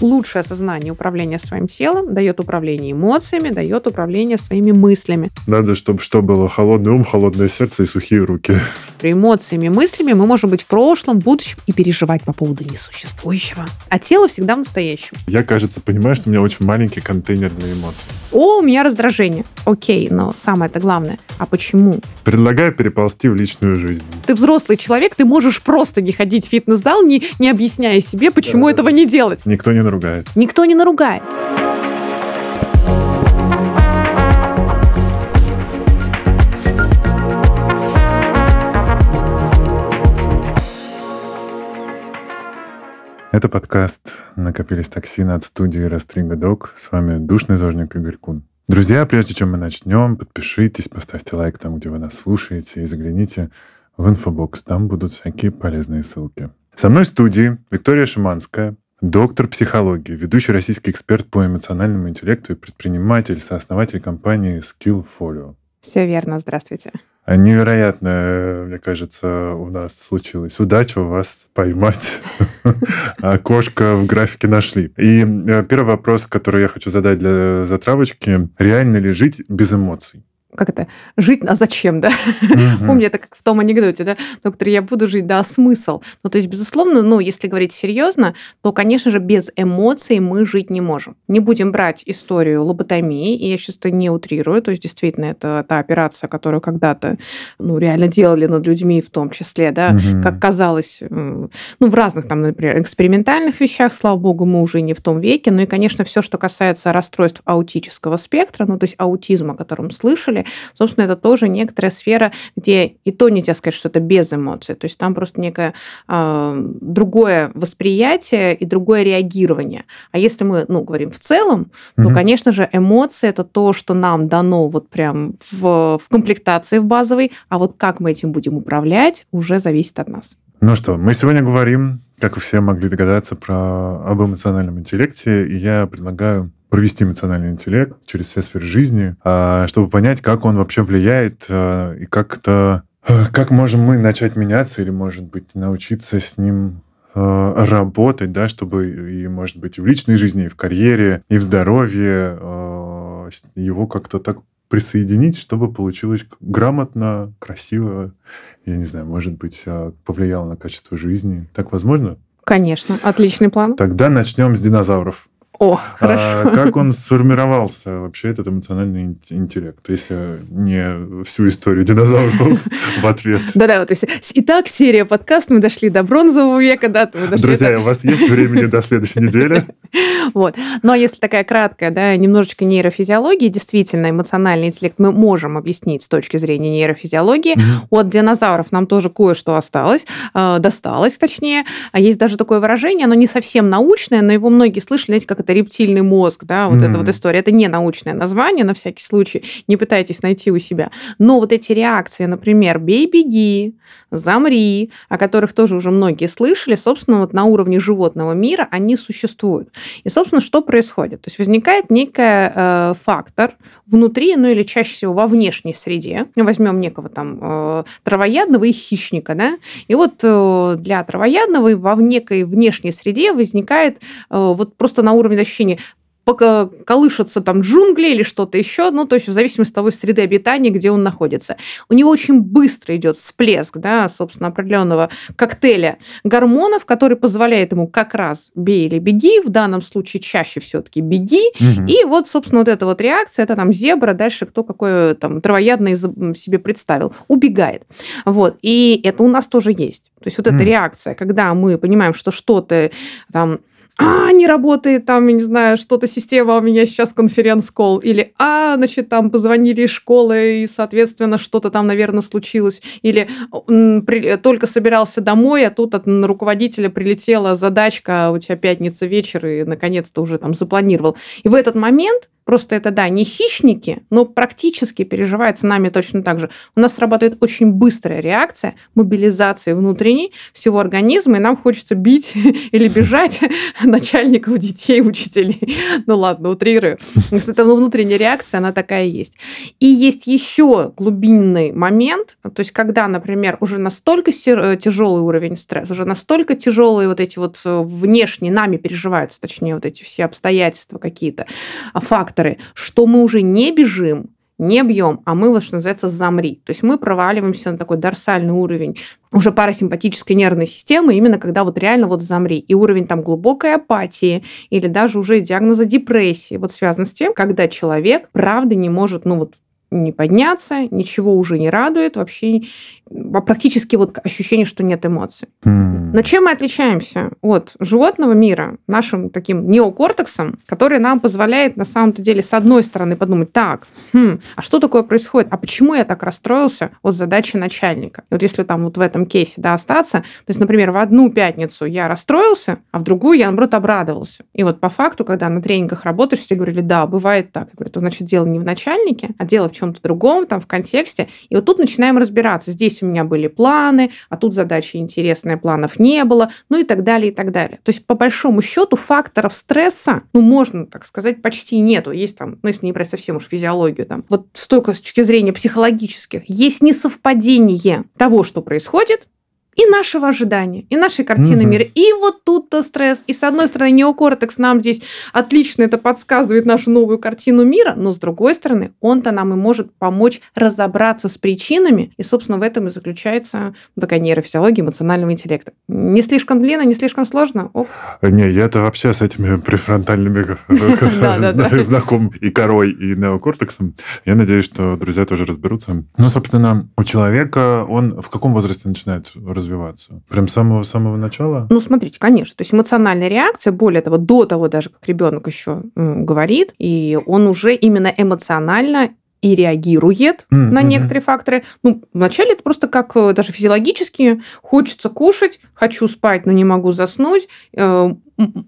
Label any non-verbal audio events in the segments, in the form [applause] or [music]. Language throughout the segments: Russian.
лучшее осознание управления своим телом, дает управление эмоциями, дает управление своими мыслями. Надо, чтобы что было холодный ум, холодное сердце и сухие руки. При эмоциями, мыслями мы можем быть в прошлом, будущем и переживать по поводу несуществующего. А тело всегда в настоящем. Я, кажется, понимаю, что у меня очень маленький контейнер для эмоций. О, у меня раздражение. Окей, но самое-то главное. А почему? Предлагаю переползти в личную жизнь. Ты взрослый человек, ты можешь просто не ходить в фитнес-зал, не, не объясняя себе, почему да, этого да. не делать. Никто не наругает. Никто не наругает. Это подкаст «Накопились токсины» от студии «Растрига Док». С вами душный зожник Игорь Кун. Друзья, прежде чем мы начнем, подпишитесь, поставьте лайк там, где вы нас слушаете, и загляните в инфобокс. Там будут всякие полезные ссылки. Со мной в студии Виктория Шиманская, доктор психологии, ведущий российский эксперт по эмоциональному интеллекту и предприниматель, сооснователь компании Skillfolio. Все верно, здравствуйте. Невероятно, мне кажется, у нас случилось. Удача у вас поймать. [laughs] Окошко в графике нашли. И э, первый вопрос, который я хочу задать для затравочки. Реально ли жить без эмоций? Как это, жить, а зачем, да? Угу. Помню, это как в том анекдоте, да, доктор, я буду жить, да, а смысл? Ну, то есть, безусловно, ну, если говорить серьезно, то, конечно же, без эмоций мы жить не можем. Не будем брать историю лоботомии, и я сейчас это не утрирую, то есть, действительно, это та операция, которую когда-то, ну, реально делали над людьми в том числе, да, угу. как казалось, ну, в разных там, например, экспериментальных вещах, слава богу, мы уже не в том веке, ну и, конечно, все, что касается расстройств аутического спектра, ну, то есть аутизма, о котором слышали, деле, собственно, это тоже некоторая сфера, где и то нельзя сказать, что это без эмоций. То есть там просто некое э, другое восприятие и другое реагирование. А если мы, ну, говорим в целом, угу. то, конечно же, эмоции это то, что нам дано вот прям в, в комплектации в базовой, а вот как мы этим будем управлять, уже зависит от нас. Ну что, мы сегодня говорим, как вы все могли догадаться, про об эмоциональном интеллекте, и я предлагаю провести эмоциональный интеллект через все сферы жизни, а, чтобы понять, как он вообще влияет а, и как-то а, как можем мы начать меняться или, может быть, научиться с ним работать, да, чтобы и, может быть, и в личной жизни, и в карьере, и в здоровье его как-то так присоединить, чтобы получилось грамотно, красиво, я не знаю, может быть, повлияло на качество жизни. Так возможно? Конечно, отличный план. Тогда начнем с динозавров. О, а хорошо. А как он сформировался вообще, этот эмоциональный интеллект, если не всю историю динозавров в ответ? [laughs] Да-да, вот. Итак, серия подкаст, мы дошли до бронзового века, да, Друзья, у вас есть времени до следующей недели? [laughs] Вот. Но если такая краткая, да, немножечко нейрофизиологии, действительно, эмоциональный интеллект мы можем объяснить с точки зрения нейрофизиологии. От динозавров нам тоже кое-что осталось, э, досталось, точнее. А есть даже такое выражение, оно не совсем научное, но его многие слышали, знаете, как это это рептильный мозг, да, вот mm-hmm. эта вот история. Это не научное название, на всякий случай, не пытайтесь найти у себя. Но вот эти реакции, например, «бей, беги», «замри», о которых тоже уже многие слышали, собственно, вот на уровне животного мира они существуют. И, собственно, что происходит? То есть возникает некий э, фактор внутри, ну или чаще всего во внешней среде. Возьмем некого там э, травоядного и хищника, да, и вот э, для травоядного во некой внешней среде возникает э, вот просто на уровне ощущения пока колышется там джунгли или что-то еще, ну, то есть в зависимости от того среды обитания, где он находится. У него очень быстро идет всплеск, да, собственно, определенного коктейля гормонов, который позволяет ему как раз бей или беги, в данном случае чаще все-таки беги, угу. и вот, собственно, вот эта вот реакция, это там зебра, дальше кто какой там травоядный себе представил, убегает. Вот, и это у нас тоже есть. То есть вот эта mm. реакция, когда мы понимаем, что что-то там а, не работает там, я не знаю, что-то система у меня сейчас конференц-колл, или, а, значит, там позвонили из школы, и, соответственно, что-то там, наверное, случилось, или при, только собирался домой, а тут от руководителя прилетела задачка, а у тебя пятница вечер, и, наконец-то, уже там запланировал. И в этот момент Просто это, да, не хищники, но практически переживает с нами точно так же. У нас срабатывает очень быстрая реакция мобилизации внутренней всего организма, и нам хочется бить [laughs] или бежать [laughs] начальников, детей, учителей. [laughs] Ну ладно, утрирую. Это внутренняя реакция, она такая есть. И есть еще глубинный момент, то есть когда, например, уже настолько э, тяжелый уровень стресса, уже настолько тяжелые вот эти вот э, внешние нами переживаются, точнее, вот эти все обстоятельства какие-то, факторы, факторы, что мы уже не бежим, не бьем, а мы, вот что называется, замри. То есть мы проваливаемся на такой дорсальный уровень уже парасимпатической нервной системы, именно когда вот реально вот замри. И уровень там глубокой апатии или даже уже диагноза депрессии вот связан с тем, когда человек, правда, не может, ну вот не подняться, ничего уже не радует, вообще практически вот ощущение, что нет эмоций. Mm. Но чем мы отличаемся от животного мира нашим таким неокортексом, который нам позволяет на самом-то деле с одной стороны подумать, так, хм, а что такое происходит? А почему я так расстроился от задачи начальника? И вот если там вот в этом кейсе да, остаться, то есть, например, в одну пятницу я расстроился, а в другую я, наоборот, обрадовался. И вот по факту, когда на тренингах работаешь, все говорили, да, бывает так. Я говорю, то значит дело не в начальнике, а дело в чем-то другом, там в контексте. И вот тут начинаем разбираться. Здесь здесь у меня были планы, а тут задача интересная, планов не было, ну и так далее, и так далее. То есть, по большому счету, факторов стресса, ну, можно так сказать, почти нету. Есть там, ну, если не брать совсем уж физиологию, там, вот столько с точки зрения психологических, есть несовпадение того, что происходит, и нашего ожидания, и нашей картины угу. мира. И вот тут-то стресс. И с одной стороны, неокортекс нам здесь отлично это подсказывает нашу новую картину мира, но с другой стороны, он-то нам и может помочь разобраться с причинами. И, собственно, в этом и заключается такая нейрофизиология эмоционального интеллекта. Не слишком длинно, не слишком сложно? Ок. Не, я это вообще с этими префронтальными [laughs] знаком и корой, и неокортексом. Я надеюсь, что друзья тоже разберутся. Ну, собственно, у человека он в каком возрасте начинает развиваться? Прям с самого-самого начала? Ну, смотрите, конечно. То есть эмоциональная реакция, более того, до того даже, как ребенок еще говорит, и он уже именно эмоционально и реагирует mm-hmm. на некоторые факторы. Ну, вначале это просто как э, даже физиологически хочется кушать, хочу спать, но не могу заснуть, э,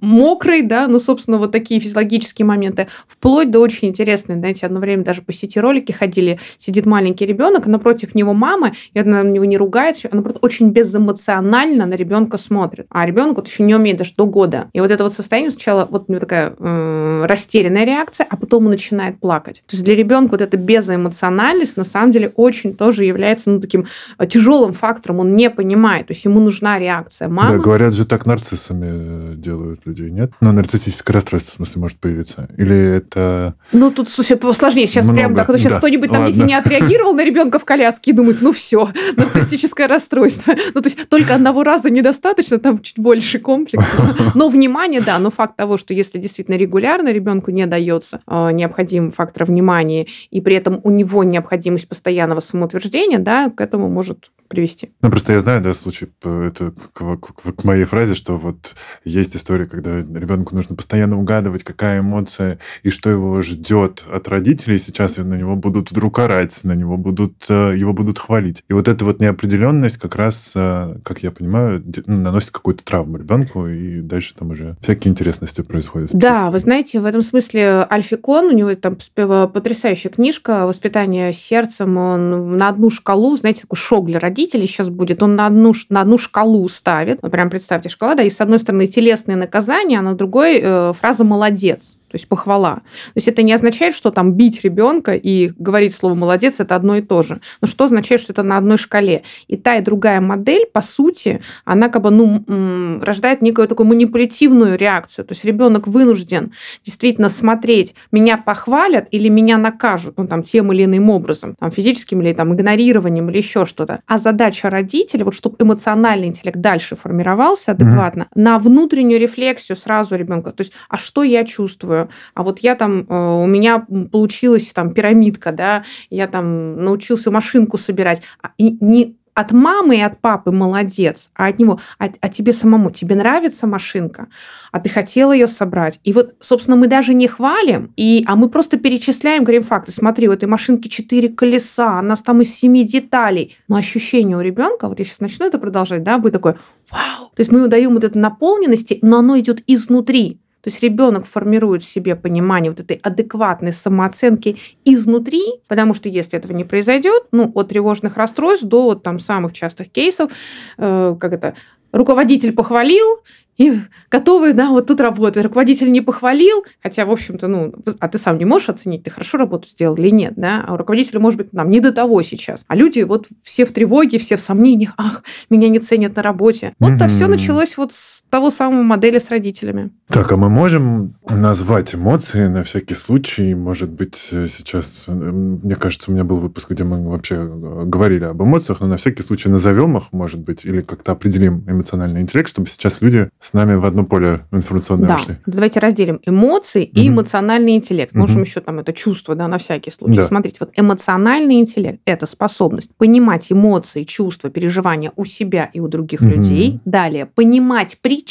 мокрый, да, ну, собственно, вот такие физиологические моменты, вплоть до очень интересной, знаете, одно время даже по сети ролики ходили, сидит маленький ребенок, напротив него мама, и она на него не ругается, она просто очень безэмоционально на ребенка смотрит. А ребенок вот еще не умеет даже до года. И вот это вот состояние сначала вот у него такая э, растерянная реакция, а потом он начинает плакать. То есть для ребенка вот эта безэмоциональность на самом деле очень тоже является ну, таким э, тяжелым фактором, он не понимает, то есть ему нужна реакция мамы. Да, говорят же так нарциссами э, делают делают людей, нет? Ну, нарциссическое расстройство, в смысле, может появиться. Или это... Ну, тут, слушай, сложнее. Сейчас много. прям так, вот сейчас да. кто-нибудь там, Ладно. если не отреагировал на ребенка в коляске и думает, ну все, [laughs] нарциссическое расстройство. Ну, то есть только одного раза недостаточно, там чуть больше комплекс. [laughs] Но внимание, да, но факт того, что если действительно регулярно ребенку не дается э, необходимый фактор внимания, и при этом у него необходимость постоянного самоутверждения, да, к этому может привести. Ну, просто я знаю, да, случай, это к, к, к моей фразе, что вот есть история, когда ребенку нужно постоянно угадывать, какая эмоция и что его ждет от родителей. Сейчас на него будут вдруг орать, на него будут, э, его будут хвалить. И вот эта вот неопределенность как раз, э, как я понимаю, ну, наносит какую-то травму ребенку, и дальше там уже всякие интересности происходят. Да, вы знаете, в этом смысле Альфикон, у него там потрясающая книжка «Воспитание сердцем», он на одну шкалу, знаете, такой шок для родителей, родителей сейчас будет, он на одну, на одну шкалу ставит. Вот прям представьте, шкала, да, и с одной стороны телесные наказания, а на другой э, фраза «молодец» то есть похвала. То есть это не означает, что там бить ребенка и говорить слово молодец это одно и то же. Но что означает, что это на одной шкале? И та и другая модель, по сути, она как бы ну, рождает некую такую манипулятивную реакцию. То есть ребенок вынужден действительно смотреть, меня похвалят или меня накажут, ну там тем или иным образом, там физическим или там игнорированием или еще что-то. А задача родителя, вот чтобы эмоциональный интеллект дальше формировался адекватно, mm-hmm. на внутреннюю рефлексию сразу ребенка. То есть, а что я чувствую? А вот я там, э, у меня получилась там пирамидка, да, я там научился машинку собирать, а, и не от мамы и от папы молодец, а от него, а, а тебе самому, тебе нравится машинка, а ты хотел ее собрать. И вот, собственно, мы даже не хвалим, и, а мы просто перечисляем, говорим факты. Смотри, у этой машинки четыре колеса, у нас там из семи деталей. Но ощущение у ребенка, вот я сейчас начну это продолжать, да, будет такое, вау. То есть мы ему даем вот эту наполненности, но оно идет изнутри. То есть ребенок формирует в себе понимание вот этой адекватной самооценки изнутри, потому что если этого не произойдет, ну, от тревожных расстройств до вот, там самых частых кейсов, э, как это, руководитель похвалил, и готовы, да, вот тут работать. Руководитель не похвалил, хотя, в общем-то, ну, а ты сам не можешь оценить, ты хорошо работу сделал или нет, да, а у руководителя, может быть, нам не до того сейчас. А люди вот все в тревоге, все в сомнениях, ах, меня не ценят на работе. Вот mm-hmm. все началось вот с того самого модели с родителями. Так, а мы можем назвать эмоции на всякий случай? Может быть, сейчас, мне кажется, у меня был выпуск, где мы вообще говорили об эмоциях, но на всякий случай назовем их, может быть, или как-то определим эмоциональный интеллект, чтобы сейчас люди с нами в одно поле информационное да. вошли. Давайте разделим эмоции и угу. эмоциональный интеллект. Можем угу. еще там это чувство, да, на всякий случай. Да. Смотрите, вот эмоциональный интеллект – это способность понимать эмоции, чувства, переживания у себя и у других угу. людей. Далее, понимать причины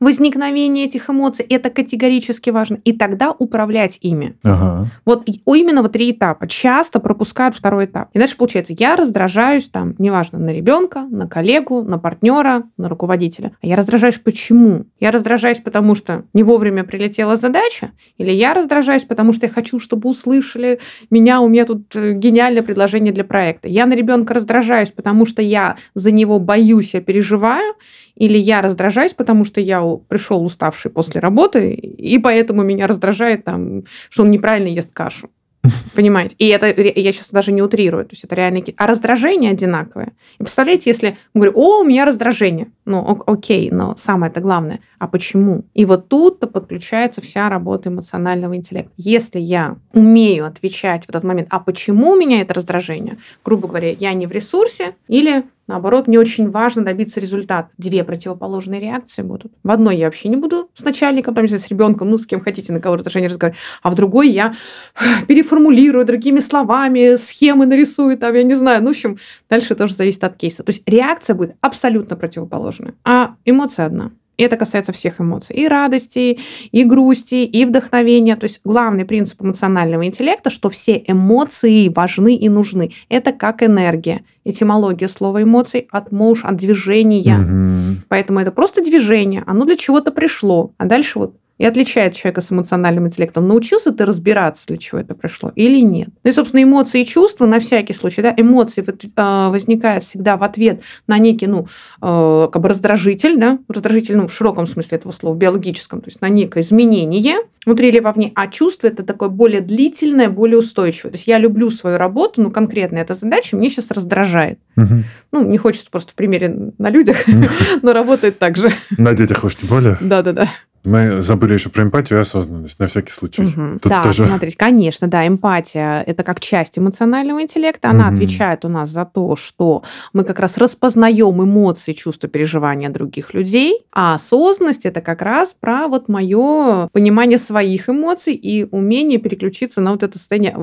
возникновения этих эмоций – это категорически важно. И тогда управлять ими. Ага. Вот именно вот три этапа. Часто пропускают второй этап. И дальше получается, я раздражаюсь там, неважно, на ребенка, на коллегу, на партнера, на руководителя. А я раздражаюсь почему? Я раздражаюсь, потому что не вовремя прилетела задача? Или я раздражаюсь, потому что я хочу, чтобы услышали меня, у меня тут э, гениальное предложение для проекта? Я на ребенка раздражаюсь, потому что я за него боюсь, я переживаю? Или я раздражаюсь, потому что я пришел уставший после работы, и поэтому меня раздражает, там, что он неправильно ест кашу? [laughs] Понимаете? И это я сейчас даже не утрирую. То есть это реально... А раздражение одинаковое. И представляете, если мы говорим, о, у меня раздражение. Ну, окей, но самое это главное. А почему? И вот тут-то подключается вся работа эмоционального интеллекта. Если я умею отвечать в этот момент, а почему у меня это раздражение? Грубо говоря, я не в ресурсе или Наоборот, мне очень важно добиться результата. Две противоположные реакции будут. В одной я вообще не буду с начальником, там, с ребенком, ну, с кем хотите, на кого отношения разговаривать, а в другой я [sighs] переформулирую другими словами, схемы нарисую, там, я не знаю. Ну, в общем, дальше тоже зависит от кейса. То есть реакция будет абсолютно противоположная, а эмоция одна. И это касается всех эмоций. И радости, и грусти, и вдохновения. То есть главный принцип эмоционального интеллекта, что все эмоции важны и нужны. Это как энергия. Этимология слова эмоций от мош, от движения. Угу. Поэтому это просто движение. Оно для чего-то пришло. А дальше вот и отличает человека с эмоциональным интеллектом. Научился ты разбираться, для чего это пришло, или нет. Ну и, собственно, эмоции и чувства на всякий случай. Да, эмоции а, возникают всегда в ответ на некий, ну, а, как бы раздражитель, да, раздражитель, ну, в широком смысле этого слова, в биологическом, то есть на некое изменение внутри или вовне, а чувство это такое более длительное, более устойчивое. То есть я люблю свою работу, но конкретно эта задача мне сейчас раздражает. Угу. Ну, не хочется просто в примере на людях, [laughs] но работает так же. На детях уж тем более. Да-да-да. Мы забыли еще про эмпатию и осознанность, на всякий случай. Угу. да, тоже... смотрите, конечно, да, эмпатия – это как часть эмоционального интеллекта. Она угу. отвечает у нас за то, что мы как раз распознаем эмоции, чувства, переживания других людей. А осознанность – это как раз про вот мое понимание своих эмоций и умение переключиться на вот это состояние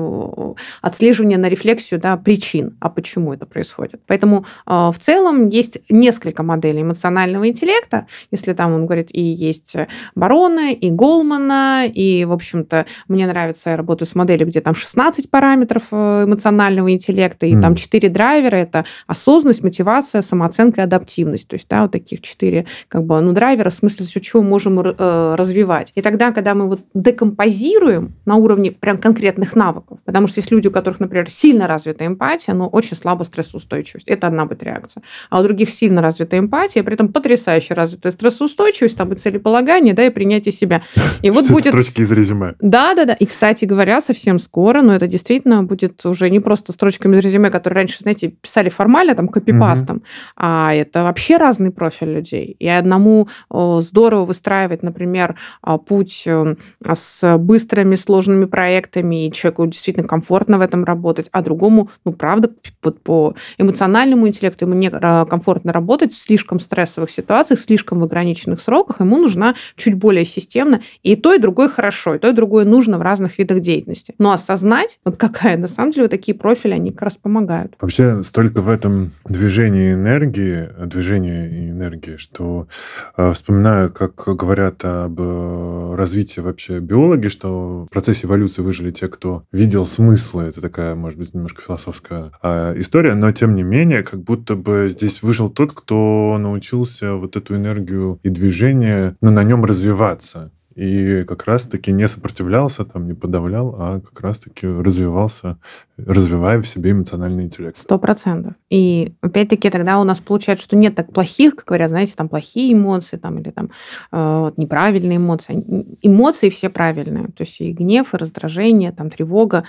отслеживания, на рефлексию да, причин, а почему это происходит. Поэтому э, в целом есть несколько моделей эмоционального интеллекта. Если там он говорит, и есть Барона, и Голмана, и, в общем-то, мне нравится, я работаю с моделью, где там 16 параметров э, эмоционального интеллекта, и mm. там 4 драйвера, это осознанность, мотивация, самооценка и адаптивность. То есть, да, вот таких 4, как бы, ну, драйвера, в смысле, за счет чего можем э, развивать. И тогда, когда мы вот декомпозируем на уровне прям конкретных навыков, потому что есть люди, у которых, например, сильно развита эмпатия, но очень слабо стрессоустойчивость. Это одна будет реакция. А у других сильно развита эмпатия, при этом потрясающе развитая стрессоустойчивость, там и целеполагание, да, и принятие себя. И [laughs] вот будет... Строчки из резюме. Да, да, да. И, кстати говоря, совсем скоро, но это действительно будет уже не просто строчками из резюме, которые раньше, знаете, писали формально, там, копипастом, угу. а это вообще разный профиль людей. И одному здорово выстраивать, например, а, путь э, с быстрыми, сложными проектами, и человеку действительно комфортно в этом работать, а другому, ну, правда, вот по эмоциональному интеллекту ему не а, комфортно работать в слишком стрессовых ситуациях, слишком в ограниченных сроках, ему нужна чуть более системно. И то, и другое хорошо, и то, и другое нужно в разных видах деятельности. Но осознать, вот какая на самом деле вот такие профили, они как раз помогают. Вообще, столько в этом движении энергии, движении энергии, что э, вспоминаю, как говорят об э, развитии вообще биологи, что в процессе эволюции выжили те, кто видел смыслы. Это такая, может быть, немножко философская э, история, но тем не менее, как будто бы здесь выжил тот, кто научился вот эту энергию и движение, ну, на нем развиваться. и как раз-таки не сопротивлялся, там, не подавлял, а как раз-таки развивался, развивая в себе эмоциональный интеллект. Сто процентов. И опять-таки тогда у нас получается, что нет так плохих, как говорят, знаете, там плохие эмоции, там, или там э, неправильные эмоции. Эмоции все правильные. То есть и гнев, и раздражение, там, тревога.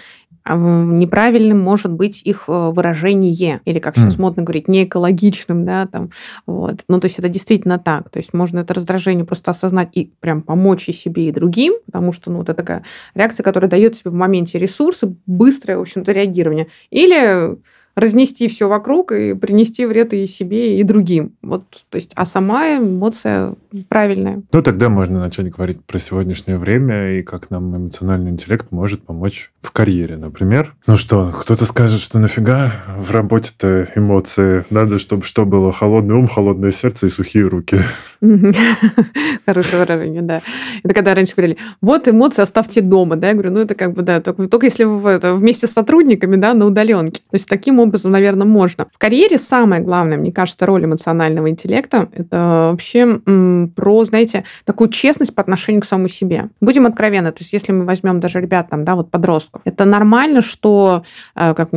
А неправильным может быть их э, выражение, или, как сейчас mm. модно говорить, неэкологичным, да, там, вот. Ну, то есть это действительно так. То есть можно это раздражение просто осознать и прям помочь и себе, и другим, потому что, ну, это такая реакция, которая дает себе в моменте ресурсы, быстрое, в общем-то, реагирование. Или разнести все вокруг и принести вред и себе, и другим. Вот, то есть, а сама эмоция правильная. Ну, тогда можно начать говорить про сегодняшнее время и как нам эмоциональный интеллект может помочь в карьере, например. Ну что, кто-то скажет, что нафига в работе-то эмоции? Надо, чтобы что было? Холодный ум, холодное сердце и сухие руки. [laughs] Хорошее выражение, да. Это когда раньше говорили, вот эмоции оставьте дома, да, я говорю, ну это как бы, да, только, только если вы это, вместе с сотрудниками, да, на удаленке. То есть таким образом, наверное, можно. В карьере самое главное, мне кажется, роль эмоционального интеллекта, это вообще м, про, знаете, такую честность по отношению к самому себе. Будем откровенны, то есть если мы возьмем даже ребят, там, да, вот подростков, это нормально, что э, как,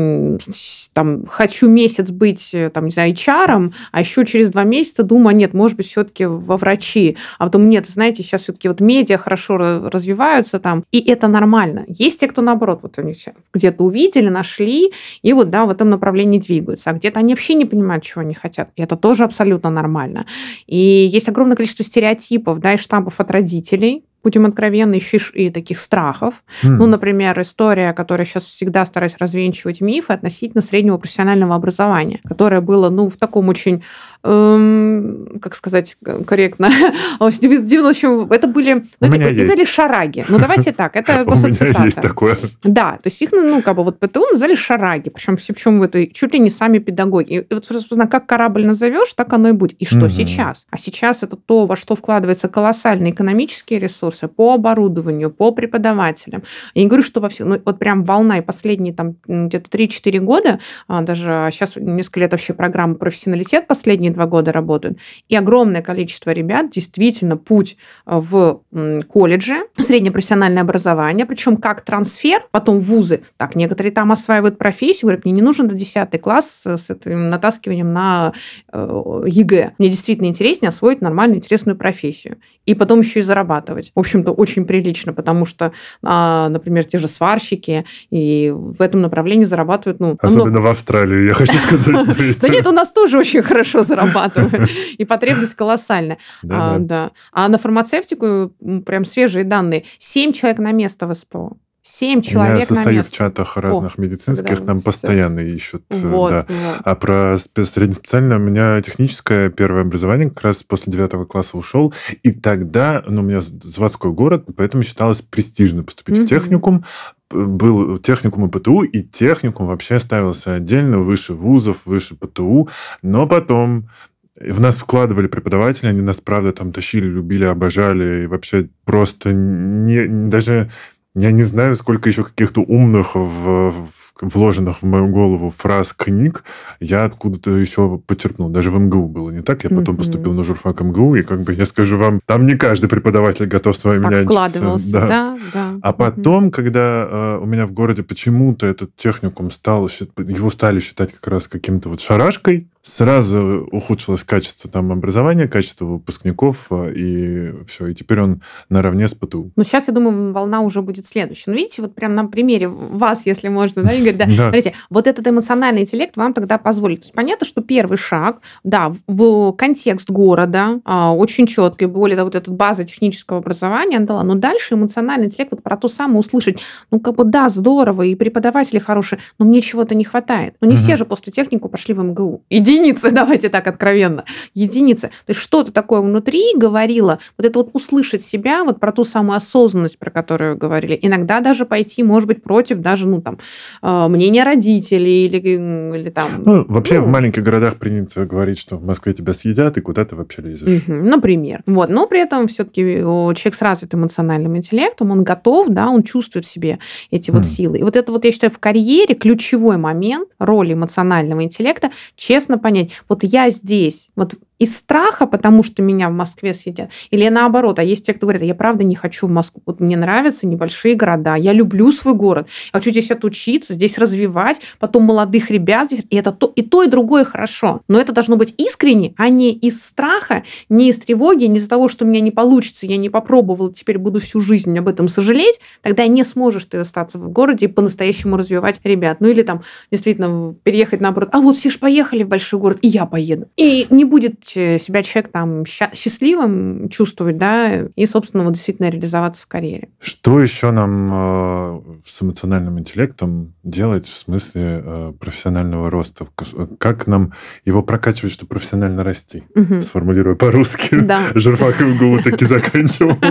там, хочу месяц быть, э, там, не знаю, HR, а еще через два месяца думаю, а нет, может быть, все-таки во врачи, а потом нет, знаете, сейчас все-таки вот медиа хорошо развиваются там, и это нормально. Есть те, кто наоборот, вот они где-то увидели, нашли, и вот, да, в этом направлении двигаются, а где-то они вообще не понимают, чего они хотят, и это тоже абсолютно нормально. И есть огромное количество стереотипов, да, и штампов от родителей, будем откровенны, еще и таких страхов. Mm. Ну, например, история, которая сейчас всегда стараюсь развенчивать мифы относительно среднего профессионального образования, которое было, ну, в таком очень, эм, как сказать корректно, [laughs] в общем, это были, ну, это, это были шараги. Ну, давайте так, это [laughs] просто У меня есть такое. Да, то есть их, ну, как бы вот ПТУ называли шараги, причем, причем это чуть ли не сами педагоги. И вот, как корабль назовешь, так оно и будет. И что сейчас? А сейчас это то, во что вкладывается колоссальный экономический ресурс, ресурсы по оборудованию, по преподавателям. Я не говорю, что во всех, ну вот прям волна и последние там где-то 3-4 года, а, даже сейчас несколько лет вообще программы профессионалитет последние два года работают, и огромное количество ребят действительно путь в колледже, среднее профессиональное образование, причем как трансфер, потом вузы. Так, некоторые там осваивают профессию, говорят, мне не нужен до 10 класс с этим натаскиванием на э, ЕГЭ. Мне действительно интереснее освоить нормальную, интересную профессию. И потом еще и зарабатывать в общем-то, очень прилично, потому что, а, например, те же сварщики и в этом направлении зарабатывают, ну... Особенно в Австралии, я хочу сказать. [laughs] Да нет, у нас тоже очень хорошо зарабатывают, [laughs] и потребность колоссальная. Да. А на фармацевтику прям свежие данные. Семь человек на место в СПО. Семь человек Я состою в чатах разных О, медицинских, нам постоянно ищут. Э, вот, да. вот. А про среднеспециальное у меня техническое первое образование как раз после девятого класса ушел. И тогда, ну, у меня заводской город, поэтому считалось престижно поступить mm-hmm. в техникум был техникум и ПТУ, и техникум вообще ставился отдельно, выше вузов, выше ПТУ. Но потом в нас вкладывали преподаватели, они нас, правда, там тащили, любили, обожали, и вообще просто не, даже я не знаю, сколько еще каких-то умных, в, в, вложенных в мою голову фраз книг я откуда-то еще почерпнул. Даже в МГУ было не так. Я потом mm-hmm. поступил на журфак МГУ, и как бы я скажу вам, там не каждый преподаватель готов с вами так вкладывался, да. да, да. А потом, mm-hmm. когда э, у меня в городе почему-то этот техникум стал, его стали считать как раз каким-то вот шарашкой, сразу ухудшилось качество там образования, качество выпускников, э, и все. И теперь он наравне с ПТУ. Ну, сейчас, я думаю, волна уже будет следующая. Ну, видите, вот прям на примере вас, если можно, да, Игорь, да, да. смотрите, вот этот эмоциональный интеллект вам тогда позволит. То есть понятно, что первый шаг, да, в контекст города, а, очень четкий, более того, вот эта база технического образования дала, но дальше эмоциональный интеллект вот про то самое услышать, ну, как бы, да, здорово, и преподаватели хорошие, но мне чего-то не хватает. Ну, не угу. все же после технику пошли в МГУ. Иди единицы, [laughs] давайте так откровенно, единицы. То есть что-то такое внутри говорило, вот это вот услышать себя, вот про ту самую осознанность, про которую говорили. Иногда даже пойти, может быть, против даже, ну, там, э, мнения родителей или, или там... Ну, вообще ну, в маленьких городах принято говорить, что в Москве тебя съедят, и куда ты вообще лезешь. Угу, например. Вот. Но при этом все-таки человек с развитым эмоциональным интеллектом, он готов, да, он чувствует в себе эти вот силы. И вот это вот, я считаю, в карьере ключевой момент роли эмоционального интеллекта, честно понять, вот я здесь, вот из страха, потому что меня в Москве съедят, или наоборот, а есть те, кто говорит, я правда не хочу в Москву, вот мне нравятся небольшие города, я люблю свой город, я хочу здесь отучиться, здесь развивать, потом молодых ребят здесь, и это то, и то, и другое хорошо. Но это должно быть искренне, а не из страха, не из тревоги, не из-за того, что у меня не получится, я не попробовала, теперь буду всю жизнь об этом сожалеть, тогда не сможешь ты остаться в городе и по-настоящему развивать ребят. Ну или там действительно переехать наоборот. А вот все же поехали в большой город, и я поеду. И не будет себя человек там счастливым чувствовать, да, и, собственно, вот действительно реализоваться в карьере. Что еще нам э, с эмоциональным интеллектом делать в смысле э, профессионального роста? Как нам его прокачивать, чтобы профессионально расти? Угу. Сформулируя по-русски. [laughs] Да. [laughs] Журфак МГУ таки заканчивал. [laughs]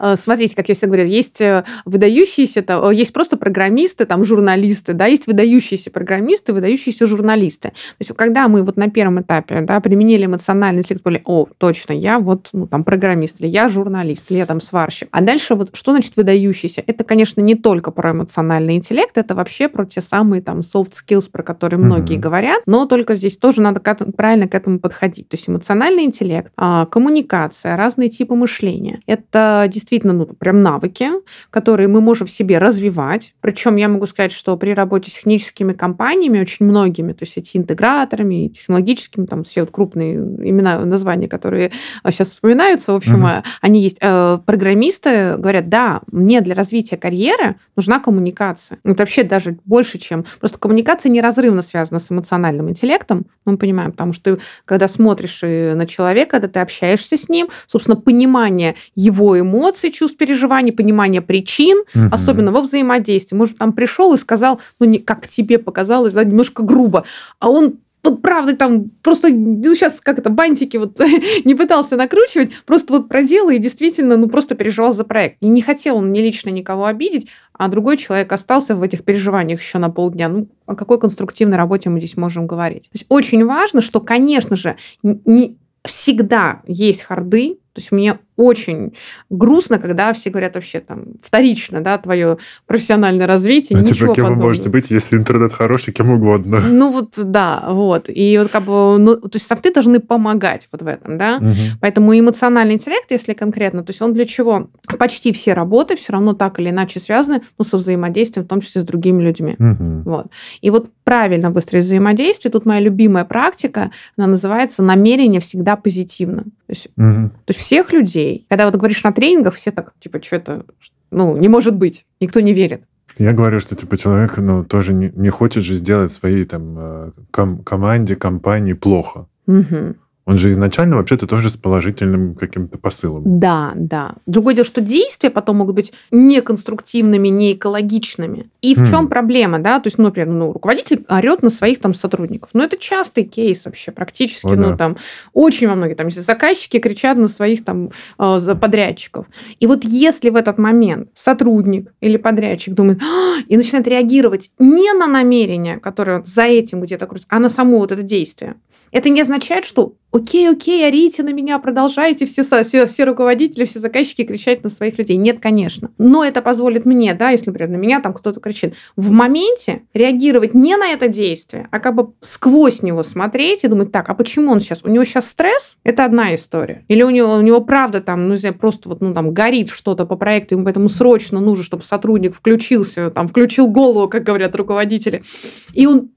Э, смотрите, как я всегда говорю, есть э, выдающиеся, есть просто программисты, там, журналисты, да, есть выдающиеся программисты, выдающиеся журналисты. То есть, когда мы вот на первом этапе, да, применили эмоциональный интеллект, были, о, точно, я вот, ну, там, программист, или я журналист, или я там сварщик. А дальше вот что значит выдающийся? Это, конечно, не только про эмоциональный интеллект, это вообще про те самые там soft skills, про которые многие mm-hmm. говорят, но только здесь тоже надо к этому, правильно к этому подходить. То есть эмоциональный интеллект, а, коммуникация, разные типы мышления. Это действительно ну, прям навыки, которые мы можем в себе развивать. Причем я могу сказать, что при работе с техническими компаниями, очень многими, то есть эти интеграторами, технологическими, там все вот крупные имена, названия, которые сейчас вспоминаются, в общем, угу. они есть. Э, программисты говорят, да, мне для развития карьеры нужна коммуникация. Это вообще даже больше, чем... Просто коммуникация неразрывно связана с эмоциональным интеллектом, мы понимаем, потому что ты, когда смотришь на человека, когда ты общаешься с ним, собственно, понимание его эмоций, чувств, переживаний, понимание причин, угу. особенно во взаимодействии. Может, там пришел и сказал, ну, не, как тебе показалось, да, немножко грубо, а он вот правда там просто, ну, сейчас как это, бантики вот [laughs] не пытался накручивать, просто вот проделал и действительно, ну, просто переживал за проект. И не хотел он не лично никого обидеть, а другой человек остался в этих переживаниях еще на полдня. Ну, о какой конструктивной работе мы здесь можем говорить? То есть очень важно, что, конечно же, не всегда есть харды, то есть мне очень грустно, когда все говорят вообще там вторично, да, твое профессиональное развитие. А типа, ничего кем подобного. вы можете быть, если интернет хороший, кем угодно. Ну вот, да, вот. И вот как бы, ну, то есть софты должны помогать вот в этом, да. Угу. Поэтому эмоциональный интеллект, если конкретно, то есть он для чего? Почти все работы все равно так или иначе связаны ну, со взаимодействием, в том числе с другими людьми. Угу. Вот. И вот правильно выстроить взаимодействие, тут моя любимая практика, она называется намерение всегда позитивно. То есть, угу. то есть всех людей, когда вот говоришь на тренингах, все так, типа, что это, ну, не может быть, никто не верит. Я говорю, что типа человек, ну, тоже не, не хочет же сделать своей там э, ком- команде, компании плохо. Угу. Он же изначально вообще-то тоже с положительным каким-то посылом. Да, да. Другое дело, что действия потом могут быть неконструктивными, не экологичными. И в mm. чем проблема, да? То есть, ну, например, ну, руководитель орет на своих там сотрудников. Ну, это частый кейс вообще практически. О, ну, да. там очень во многих там заказчики кричат на своих там э, подрядчиков. И вот если в этот момент сотрудник или подрядчик думает а! и начинает реагировать не на намерение, которое за этим где-то крутится, а на само вот это действие, это не означает, что окей, окей, орите на меня, продолжайте все, все, все руководители, все заказчики кричать на своих людей. Нет, конечно. Но это позволит мне, да, если, например, на меня там кто-то кричит, в моменте реагировать не на это действие, а как бы сквозь него смотреть и думать, так, а почему он сейчас? У него сейчас стресс? Это одна история. Или у него, у него правда там, ну, не знаю, просто вот, ну, там, горит что-то по проекту, ему поэтому срочно нужно, чтобы сотрудник включился, там, включил голову, как говорят руководители. И он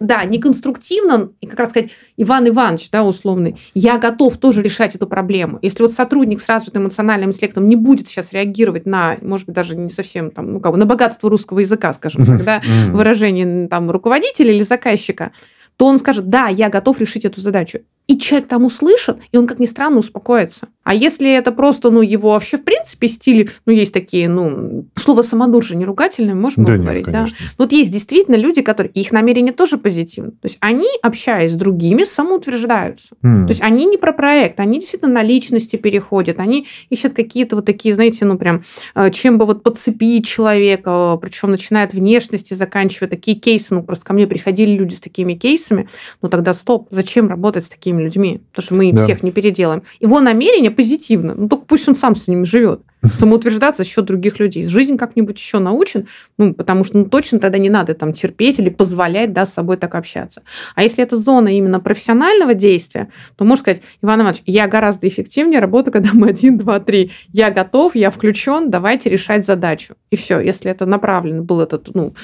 да, неконструктивно, и как раз сказать, Иван Иванович, да, условный, я готов тоже решать эту проблему. Если вот сотрудник с развитым эмоциональным интеллектом не будет сейчас реагировать на, может быть, даже не совсем там, ну, как бы на богатство русского языка, скажем так, да, выражение там руководителя или заказчика, то он скажет, да, я готов решить эту задачу и человек там услышит, и он, как ни странно, успокоится. А если это просто, ну, его вообще, в принципе, стиль, ну, есть такие, ну, слово самодур же не ругательное, можем да говорить, нет, да? Вот есть действительно люди, которые, их намерение тоже позитивно. То есть они, общаясь с другими, самоутверждаются. Mm. То есть они не про проект, они действительно на личности переходят, они ищут какие-то вот такие, знаете, ну, прям, э, чем бы вот подцепить человека, причем начиная от внешности, заканчивая такие кейсы, ну, просто ко мне приходили люди с такими кейсами, ну, тогда стоп, зачем работать с такими людьми, потому что мы да. всех не переделаем. Его намерение позитивно, ну только пусть он сам с ними живет. самоутверждаться за счет других людей. Жизнь как-нибудь еще научен, ну, потому что ну, точно тогда не надо там терпеть или позволять да, с собой так общаться. А если это зона именно профессионального действия, то можно сказать, Иван Иванович, я гораздо эффективнее работаю, когда мы один, два, три. Я готов, я включен, давайте решать задачу. И все. Если это направлено был этот, ну,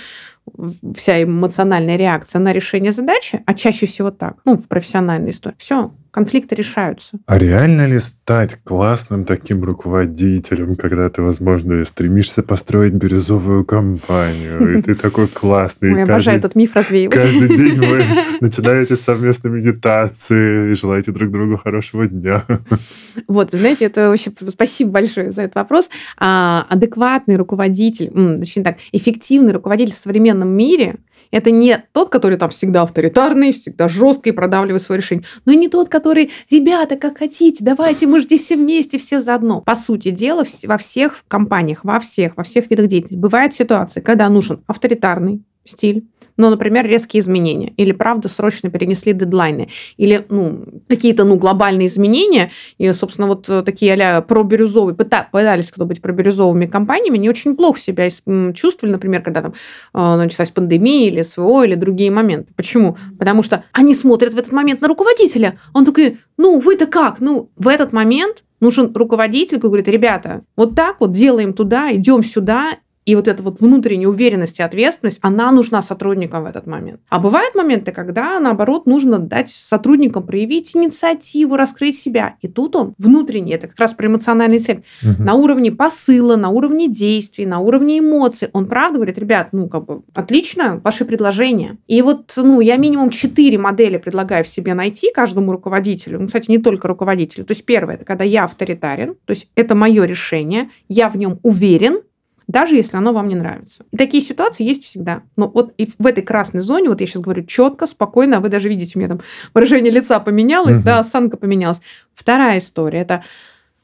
вся эмоциональная реакция на решение задачи, а чаще всего так, ну, в профессиональной истории, все, конфликты решаются. А реально ли стать классным таким руководителем, когда ты, возможно, стремишься построить бирюзовую компанию, и ты такой классный. Я обожаю этот миф развеивать. Каждый день вы [laughs] начинаете совместные медитации и желаете друг другу хорошего дня. Вот, вы знаете, это вообще спасибо большое за этот вопрос. А, адекватный руководитель, точнее так, эффективный руководитель в современном мире – это не тот, который там всегда авторитарный, всегда жесткий, продавливает свое решение, но и не тот, который, ребята, как хотите, давайте мы здесь все вместе, все заодно. По сути дела, во всех компаниях, во всех, во всех видах деятельности бывают ситуации, когда нужен авторитарный стиль, ну, например, резкие изменения, или, правда, срочно перенесли дедлайны, или, ну, какие-то, ну, глобальные изменения, и, собственно, вот э, такие а-ля пробирюзовые, пытались кто быть пробирюзовыми компаниями, не очень плохо себя чувствовали, например, когда там э, началась пандемия или СВО, или другие моменты. Почему? Потому что они смотрят в этот момент на руководителя, он такой, ну, вы-то как? Ну, в этот момент нужен руководитель, который говорит, ребята, вот так вот делаем туда, идем сюда, и вот эта вот внутренняя уверенность и ответственность, она нужна сотрудникам в этот момент. А бывают моменты, когда, наоборот, нужно дать сотрудникам проявить инициативу, раскрыть себя. И тут он внутренний, это как раз про эмоциональный интеллект, угу. на уровне посыла, на уровне действий, на уровне эмоций. Он правда говорит, ребят, ну, как бы, отлично, ваши предложения. И вот, ну, я минимум четыре модели предлагаю в себе найти каждому руководителю. Ну, кстати, не только руководителю. То есть первое, это когда я авторитарен, то есть это мое решение, я в нем уверен, даже если оно вам не нравится. И такие ситуации есть всегда. Но вот и в этой красной зоне, вот я сейчас говорю четко, спокойно, вы даже видите, у меня там выражение лица поменялось, угу. да, осанка поменялась. Вторая история – это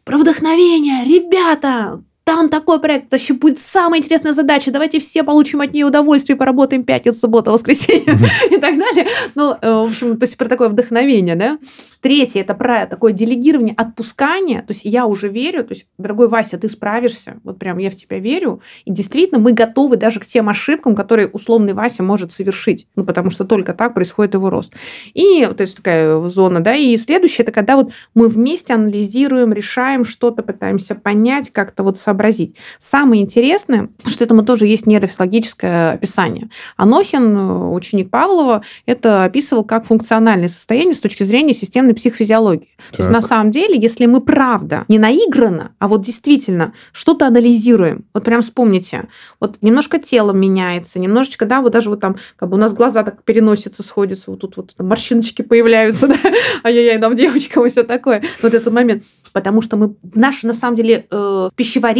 про вдохновение. Ребята, там такой проект, вообще будет самая интересная задача, давайте все получим от нее удовольствие, поработаем пятницу, субботу, воскресенье [laughs] и так далее. Ну, э, в общем, то есть про такое вдохновение, да. Третье, это про такое делегирование, отпускание, то есть я уже верю, то есть, дорогой Вася, ты справишься, вот прям я в тебя верю, и действительно мы готовы даже к тем ошибкам, которые условный Вася может совершить, ну, потому что только так происходит его рост. И то есть такая зона, да, и следующее, это когда вот мы вместе анализируем, решаем что-то, пытаемся понять, как-то вот собрать сообразить. Самое интересное, что этому тоже есть нейрофизиологическое описание. Анохин, ученик Павлова, это описывал как функциональное состояние с точки зрения системной психофизиологии. Так. То есть на самом деле, если мы правда не наигранно, а вот действительно что-то анализируем, вот прям вспомните, вот немножко тело меняется, немножечко, да, вот даже вот там, как бы у нас глаза так переносятся, сходятся, вот тут вот там морщиночки появляются, [laughs] да, ай-яй-яй, нам девочкам и все такое. Вот этот момент потому что мы в нашей, на самом деле, э,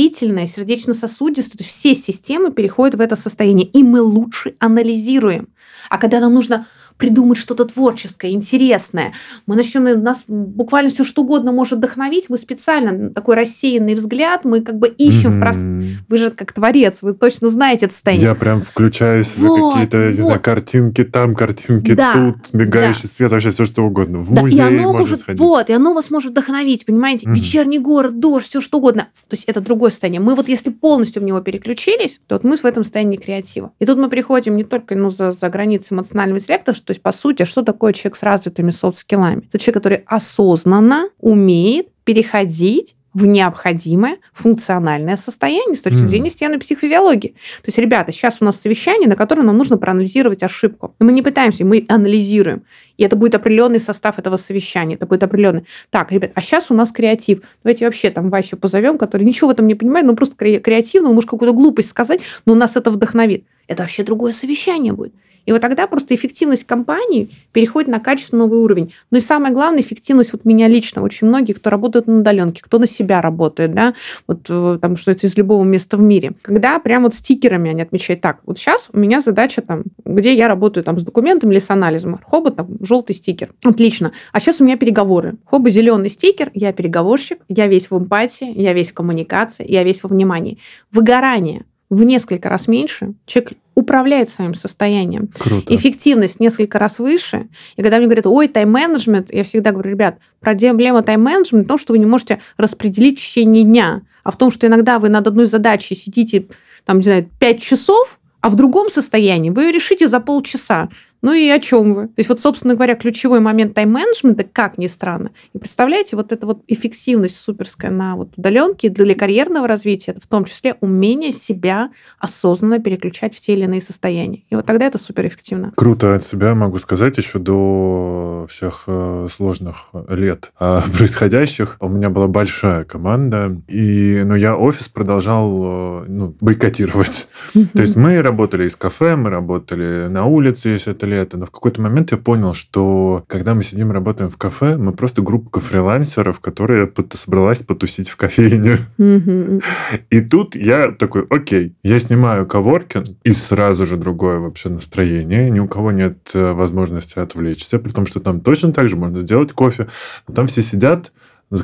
пищеварительная, сердечно-сосудистая, то есть все системы переходят в это состояние, и мы лучше анализируем. А когда нам нужно придумать что-то творческое, интересное. Мы начнем, нас буквально все что угодно может вдохновить. Мы специально такой рассеянный взгляд, мы как бы ищем mm-hmm. в пространстве. Вы же как творец, вы точно знаете это состояние. Я прям включаюсь вот, в какие-то, вот. не знаю, картинки там, картинки да, тут, мигающий да. свет, вообще все что угодно. В да, музей и оно может сходить. Вот, и оно вас может вдохновить, понимаете? Mm-hmm. Вечерний город, дождь, все что угодно. То есть это другое состояние. Мы вот если полностью в него переключились, то вот мы в этом состоянии креатива. И тут мы приходим не только ну, за, за границы эмоционального интеллекта, то есть, по сути, что такое человек с развитыми софт-скиллами? Это человек, который осознанно умеет переходить в необходимое функциональное состояние с точки зрения стены психофизиологии. То есть, ребята, сейчас у нас совещание, на котором нам нужно проанализировать ошибку. И мы не пытаемся, мы анализируем. И это будет определенный состав этого совещания. Это будет определенный. Так, ребят, а сейчас у нас креатив. Давайте вообще там Васю позовем, который ничего в этом не понимает, но просто креативно, он может какую-то глупость сказать, но нас это вдохновит. Это вообще другое совещание будет. И вот тогда просто эффективность компании переходит на качественный новый уровень. Ну и самое главное, эффективность вот меня лично, очень многие, кто работает на удаленке, кто на себя работает, да, вот э, что это из любого места в мире. Когда прям вот стикерами они отмечают, так, вот сейчас у меня задача там, где я работаю там с документами или с анализом, хоба там желтый стикер, отлично. А сейчас у меня переговоры. Хоба зеленый стикер, я переговорщик, я весь в эмпатии, я весь в коммуникации, я весь во внимании. Выгорание в несколько раз меньше, человек управляет своим состоянием. Круто. Эффективность несколько раз выше. И когда мне говорят, ой, тайм-менеджмент, я всегда говорю, ребят, проблема тайм-менеджмента в том, что вы не можете распределить в течение дня а в том, что иногда вы над одной задачей сидите, там, не знаю, 5 часов, а в другом состоянии вы ее решите за полчаса. Ну и о чем вы? То есть вот, собственно говоря, ключевой момент тайм-менеджмента, как ни странно. И представляете, вот эта вот эффективность суперская на вот удаленке для карьерного развития, это в том числе умение себя осознанно переключать в те или иные состояния. И вот тогда это суперэффективно. Круто от себя могу сказать еще до всех э, сложных лет э, [laughs] происходящих. У меня была большая команда, и, но ну, я офис продолжал э, ну, бойкотировать. То есть мы работали из кафе, мы работали на улице, если это лето, но в какой-то момент я понял, что когда мы сидим и работаем в кафе, мы просто группа фрилансеров, которая собралась потусить в кофейне. И тут я такой, окей, я снимаю коворкинг, и сразу же другое вообще настроение, ни у кого нет э, возможности отвлечься, при том, что там точно так же можно сделать кофе, но там все сидят,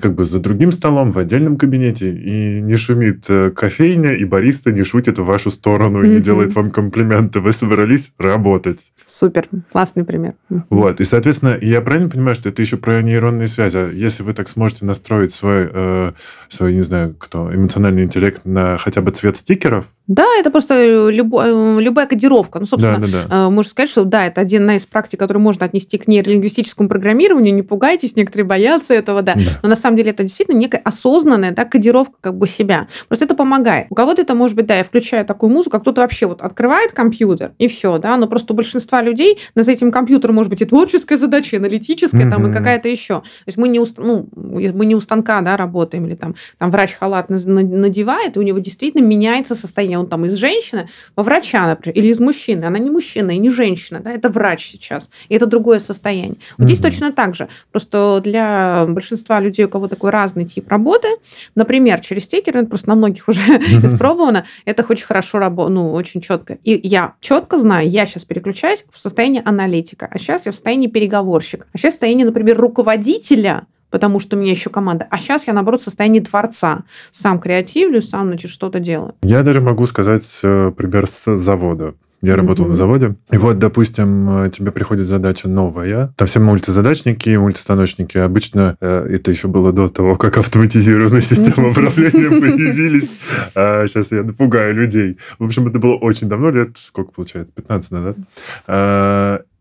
как бы за другим столом в отдельном кабинете, и не шумит э, кофейня, и бариста не шутит в вашу сторону и не делает вам комплименты. Вы собрались работать. Супер, классный пример. Вот, и, соответственно, я правильно понимаю, что это еще про нейронные связи. А если вы так сможете настроить свой, э, свой, не знаю, кто, эмоциональный интеллект на хотя бы цвет стикеров, да, это просто любо, любая кодировка. Ну, собственно, да, да, да. можно сказать, что да, это одна из практик, которую можно отнести к нейролингвистическому программированию. Не пугайтесь, некоторые боятся этого, да. да. Но на самом деле это действительно некая осознанная да, кодировка как бы себя. Просто это помогает. У кого-то это может быть, да, я включаю такую музыку, а кто-то вообще вот открывает компьютер, и все, да, но просто у большинства людей за этим компьютером может быть и творческая задача, и аналитическая, mm-hmm. там, и какая-то еще. То есть мы не, у, ну, мы не у станка, да, работаем, или там, там врач халат надевает, и у него действительно меняется состояние. Он там из женщины во врача, например, или из мужчины. Она не мужчина и не женщина, да, это врач сейчас. И это другое состояние. Вот mm-hmm. здесь точно так же. Просто для большинства людей, у кого такой разный тип работы, например, через стикеры, это просто на многих уже [laughs] испробовано, это очень хорошо работает, ну, очень четко. И я четко знаю, я сейчас переключаюсь в состояние аналитика, а сейчас я в состоянии переговорщика, а сейчас в состоянии, например, руководителя, потому что у меня еще команда. А сейчас я, наоборот, в состоянии творца. Сам креативлю, сам, значит, что-то делаю. Я даже могу сказать э, пример с завода. Я работал mm-hmm. на заводе. И вот, допустим, тебе приходит задача новая. Там все мультизадачники, мультистаночники. Обычно э, это еще было до того, как автоматизированные [laughs] системы управления появились. А сейчас я напугаю людей. В общем, это было очень давно, лет, сколько получается, 15 назад.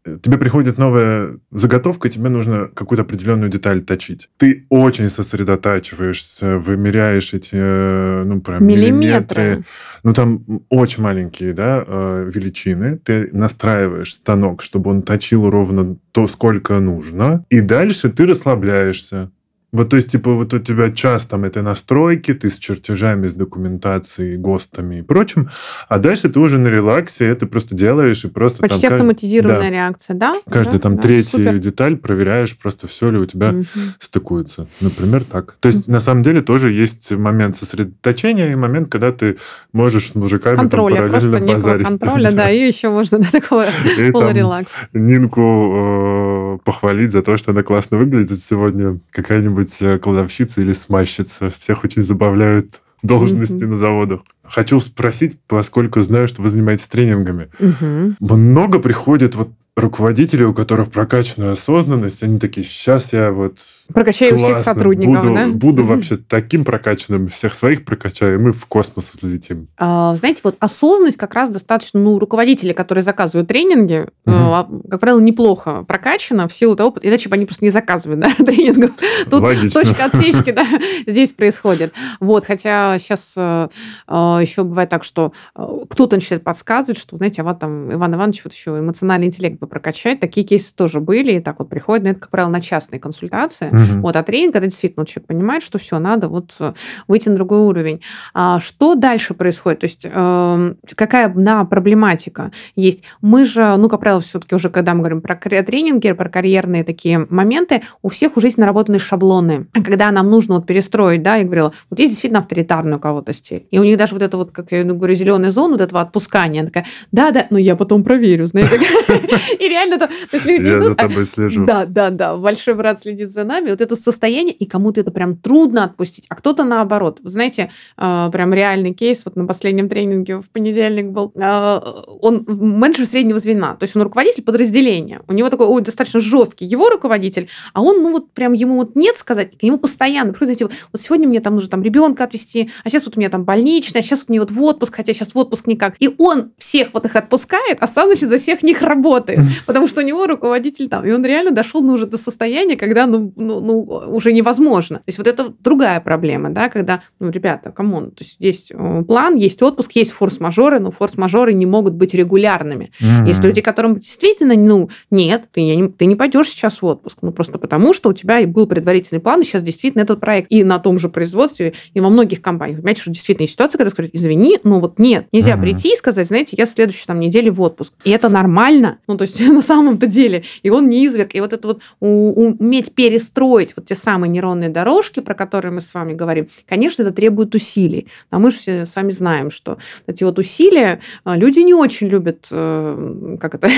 Тебе приходит новая заготовка, тебе нужно какую-то определенную деталь точить. Ты очень сосредотачиваешься, вымеряешь эти э, ну, прям миллиметры. миллиметры. Ну, там очень маленькие да, э, величины. Ты настраиваешь станок, чтобы он точил ровно то, сколько нужно. И дальше ты расслабляешься. Вот, то есть, типа, вот у тебя час там этой настройки, ты с чертежами, с документацией, ГОСТами и прочим, а дальше ты уже на релаксе это просто делаешь и просто Почти там... автоматизированная да, реакция, да? Каждая да, там да, третью супер. деталь проверяешь, просто все ли у тебя угу. стыкуется. Например, так. То есть, угу. на самом деле, тоже есть момент сосредоточения и момент, когда ты можешь с мужиками контроля, там параллельно просто базарить. [laughs] контроля, да, и еще можно до такого полурелакс. Нинку э, похвалить за то, что она классно выглядит сегодня. Какая-нибудь быть э, кладовщица или смазчица. Всех очень забавляют [laughs] должности mm-hmm. на заводах. Хочу спросить, поскольку знаю, что вы занимаетесь тренингами. Mm-hmm. Много приходит вот руководители, у которых прокачанная осознанность, они такие, сейчас я вот Прокачаю классно, всех сотрудников, буду, да? Буду вообще таким прокачанным, всех своих прокачаю, и мы в космос взлетим. А, знаете, вот осознанность как раз достаточно, ну, руководители, которые заказывают тренинги, угу. как правило, неплохо прокачана в силу того, иначе бы они просто не заказывают, да, [laughs] тренингов. Тут Логично. точка отсечки, да, [laughs] здесь происходит. Вот, хотя сейчас э, э, еще бывает так, что э, кто-то начинает подсказывать, что, знаете, а вот там Иван Иванович вот еще эмоциональный интеллект бы прокачать. Такие кейсы тоже были, и так вот приходят, но это, как правило, на частные консультации. Угу. Вот, а тренинг, это действительно человек понимает, что все, надо вот э, выйти на другой уровень. А что дальше происходит? То есть э, какая на проблематика есть? Мы же, ну, как правило, все-таки уже, когда мы говорим про тренинги, про карьерные такие моменты, у всех уже есть наработанные шаблоны. Когда нам нужно вот перестроить, да, я говорила, вот есть действительно авторитарный у кого-то стиль. И у них даже вот это вот, как я говорю, зеленая зона, вот этого отпускания, такая, да-да, но я потом проверю, знаете. [laughs] И реально, то есть люди Я за тобой слежу. Да, да, да, большой брат следит за нами, ногами, вот это состояние, и кому-то это прям трудно отпустить, а кто-то наоборот. Вы знаете, э, прям реальный кейс, вот на последнем тренинге в понедельник был, э, он менеджер среднего звена, то есть он руководитель подразделения, у него такой ой, достаточно жесткий его руководитель, а он, ну вот прям ему вот нет сказать, к нему постоянно приходят эти, вот сегодня мне там нужно там ребенка отвезти, а сейчас вот у меня там больничная, а сейчас вот мне вот в отпуск, хотя сейчас в отпуск никак. И он всех вот их отпускает, а сам, значит, за всех них работает, потому что у него руководитель там, и он реально дошел ну, уже до состояния, когда, ну, ну, ну, уже невозможно. То есть вот это другая проблема, да, когда, ну, ребята, come on, то есть есть э, план, есть отпуск, есть форс-мажоры, но форс-мажоры не могут быть регулярными. Mm-hmm. Есть люди, которым действительно, ну, нет, ты не, ты не пойдешь сейчас в отпуск, ну, просто потому, что у тебя был предварительный план, и сейчас действительно этот проект и на том же производстве, и во многих компаниях. Понимаете, что действительно есть ситуация, когда сказать, извини, ну, вот нет, нельзя mm-hmm. прийти и сказать, знаете, я следующую там неделю в отпуск. И это нормально, ну, то есть [laughs] на самом-то деле. И он не изверг. И вот это вот уметь перестроить вот те самые нейронные дорожки, про которые мы с вами говорим, конечно, это требует усилий. А мы же все с вами знаем, что эти вот усилия а, люди не очень любят, э, как это,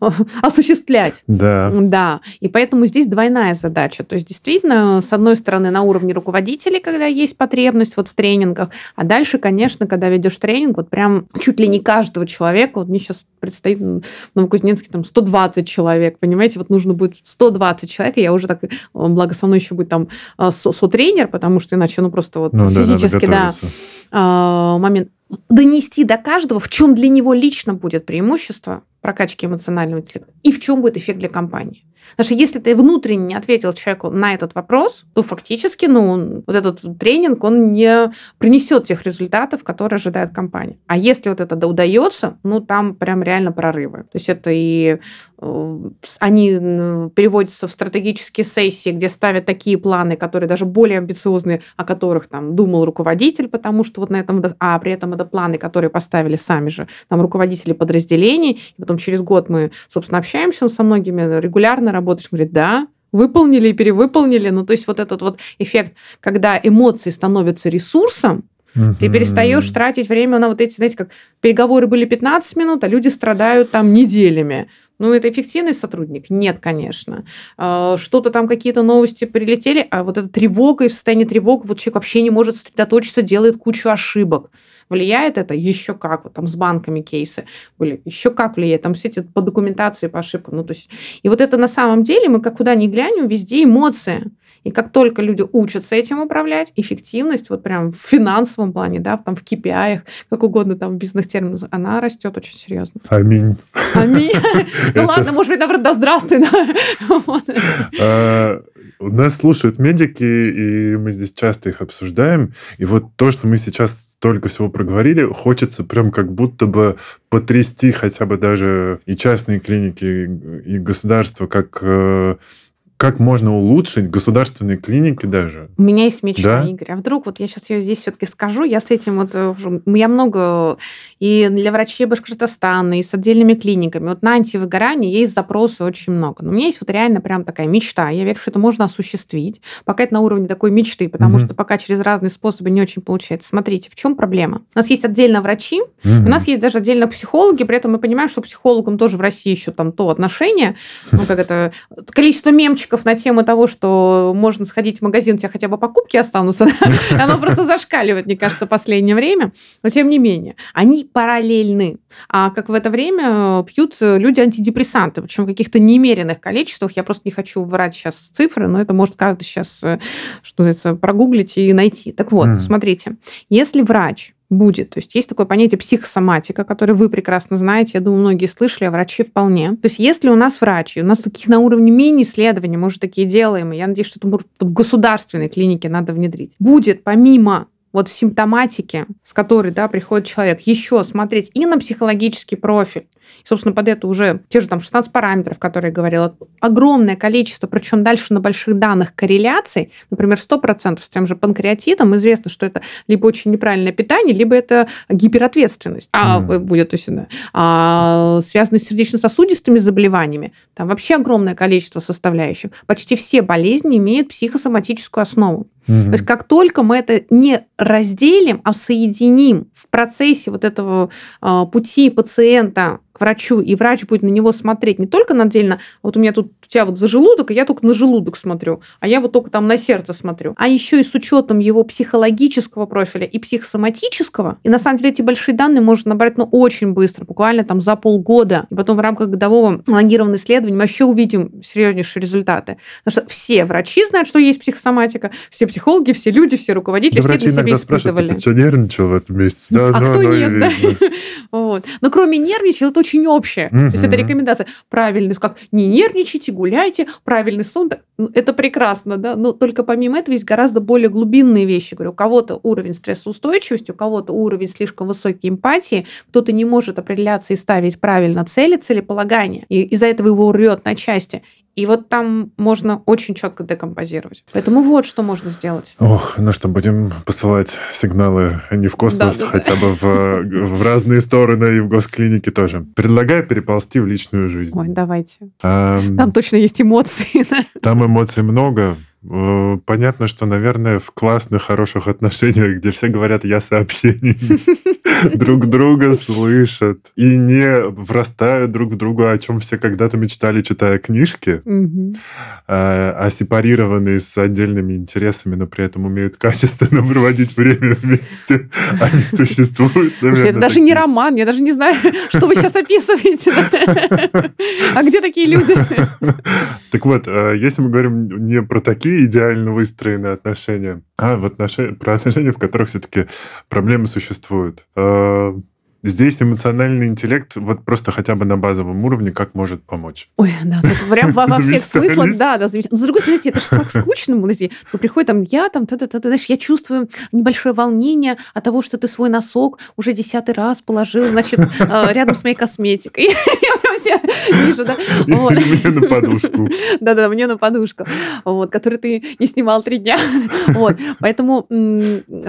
[laughs] осуществлять. Да. Да. И поэтому здесь двойная задача. То есть, действительно, с одной стороны, на уровне руководителей, когда есть потребность вот в тренингах, а дальше, конечно, когда ведешь тренинг, вот прям чуть ли не каждого человека, вот мне сейчас предстоит в Новокузнецке там 120 человек, понимаете, вот нужно будет 120 человек, и я уже так, благо со мной еще будет там а, со-тренер, потому что иначе, ну, просто вот ну, физически, да, да момент донести до каждого, в чем для него лично будет преимущество прокачки эмоционального интеллекта и в чем будет эффект для компании. Потому что если ты внутренне не ответил человеку на этот вопрос, то фактически ну, вот этот тренинг, он не принесет тех результатов, которые ожидает компания. А если вот это удается, ну, там прям реально прорывы. То есть это и э, они переводятся в стратегические сессии, где ставят такие планы, которые даже более амбициозные, о которых там думал руководитель, потому что вот на этом, а при этом это планы, которые поставили сами же там руководители подразделений. И потом через год мы, собственно, общаемся со многими регулярно, работаешь? Он говорит, да, выполнили и перевыполнили. Ну, то есть вот этот вот эффект, когда эмоции становятся ресурсом, ты перестаешь тратить время на вот эти, знаете, как переговоры были 15 минут, а люди страдают там неделями. Ну, это эффективный сотрудник? Нет, конечно. А, что-то там, какие-то новости прилетели, а вот эта тревога и в состоянии тревоги, вот человек вообще не может сосредоточиться, делает кучу ошибок. Влияет это еще как, вот там с банками кейсы были, еще как влияет, там все эти по документации, по ошибкам. Ну, то есть, и вот это на самом деле, мы как куда ни глянем, везде эмоции. И как только люди учатся этим управлять, эффективность вот прям в финансовом плане, да, там в KPI, как угодно там в бизнес-терминах, она растет очень серьезно. Аминь. Аминь. [laughs] Ну ладно, может быть, наоборот, да здравствуй. [laughs] У нас слушают медики, и мы здесь часто их обсуждаем. И вот то, что мы сейчас столько всего проговорили, хочется прям как будто бы потрясти хотя бы даже и частные клиники, и государство, как э, как можно улучшить государственные клиники даже? У меня есть мечта, да? Игорь. А вдруг, вот я сейчас ее здесь все-таки скажу, я с этим вот, э, я много и для врачей Башкортостана, и с отдельными клиниками. Вот на антивыгорание есть запросы очень много. Но у меня есть вот реально прям такая мечта. Я верю, что это можно осуществить. Пока это на уровне такой мечты, потому угу. что пока через разные способы не очень получается. Смотрите, в чем проблема? У нас есть отдельно врачи, угу. у нас есть даже отдельно психологи, при этом мы понимаем, что психологам тоже в России еще там то отношение, ну, как это, количество мемчиков подписчиков на тему того, что можно сходить в магазин, у тебя хотя бы покупки останутся, [laughs] оно просто зашкаливает, мне кажется, в последнее время. Но тем не менее, они параллельны. А как в это время пьют люди антидепрессанты, причем в каких-то немеренных количествах. Я просто не хочу врать сейчас цифры, но это может каждый сейчас, э, что называется, прогуглить и найти. Так вот, смотрите, если врач будет. То есть есть такое понятие психосоматика, которое вы прекрасно знаете, я думаю, многие слышали, а врачи вполне. То есть если у нас врачи, у нас таких на уровне мини-исследований, мы уже такие делаем, и я надеюсь, что это в государственной клинике надо внедрить, будет помимо вот симптоматики, с которой да, приходит человек, еще смотреть и на психологический профиль, и, собственно, под это уже те же там 16 параметров, которые я говорила, огромное количество, причем дальше на больших данных корреляций, например, 100% с тем же панкреатитом, известно, что это либо очень неправильное питание, либо это гиперответственность а, mm. будет, да, а, связанные с сердечно-сосудистыми заболеваниями. Там вообще огромное количество составляющих. Почти все болезни имеют психосоматическую основу. Угу. То есть как только мы это не разделим, а соединим в процессе вот этого э, пути пациента к врачу, и врач будет на него смотреть не только отдельно, вот у меня тут у тебя вот за желудок, и я только на желудок смотрю, а я вот только там на сердце смотрю, а еще и с учетом его психологического профиля и психосоматического. И на самом деле эти большие данные можно набрать ну, очень быстро, буквально там за полгода. И потом в рамках годового лонгированного исследования мы вообще увидим серьезнейшие результаты. Потому что все врачи знают, что есть психосоматика, все психологи, все люди, все руководители, да все это себе испытывали. Типа, что нервничал в этом месяце? Да, а ну, кто нет, да? [laughs] вот. Но кроме нервничал, это очень общее. То есть это рекомендация. Правильность, как не нервничайте, гуляйте, правильный сон. Ну, это прекрасно, да, но только помимо этого есть гораздо более глубинные вещи. Говорю, у кого-то уровень стрессоустойчивости, у кого-то уровень слишком высокой эмпатии, кто-то не может определяться и ставить правильно цели, целеполагания, и из-за этого его рвет на части. И вот там можно очень четко декомпозировать. Поэтому вот что можно сделать. Ох, ну что, будем посылать сигналы не в космос, да, хотя да. бы в, в разные стороны и в госклинике тоже. Предлагаю переползти в личную жизнь. Ой, давайте. А, там точно есть эмоции. [laughs] Там эмоций много. Э, понятно, что, наверное, в классных, хороших отношениях, где все говорят «я сообщений», [laughs] друг друга слышат и не врастают друг в друга, о чем все когда-то мечтали, читая книжки, а, а сепарированные с отдельными интересами, но при этом умеют качественно проводить время вместе. [laughs] Они существуют, Это даже не роман, я даже не знаю, [laughs] что вы сейчас описываете. А где такие люди? Так вот, э, если мы говорим не про такие идеально выстроенные отношения, а в отношения, про отношения, в которых все-таки проблемы существуют. А, здесь эмоциональный интеллект вот просто хотя бы на базовом уровне как может помочь. Ой, да, тут прям во, во всех смыслах, да, да, замечательно. Но с другой стороны, это же так скучно, подожди. Ну, приходит там, я там, ты, ты, ты, знаешь, я чувствую небольшое волнение от того, что ты свой носок уже десятый раз положил, значит, а, рядом с моей косметикой. [laughs] Я все [laughs] вижу, да. Вот. Мне на подушку. [laughs] Да-да, мне на подушку, вот, которую ты не снимал три дня. [laughs] Вот, поэтому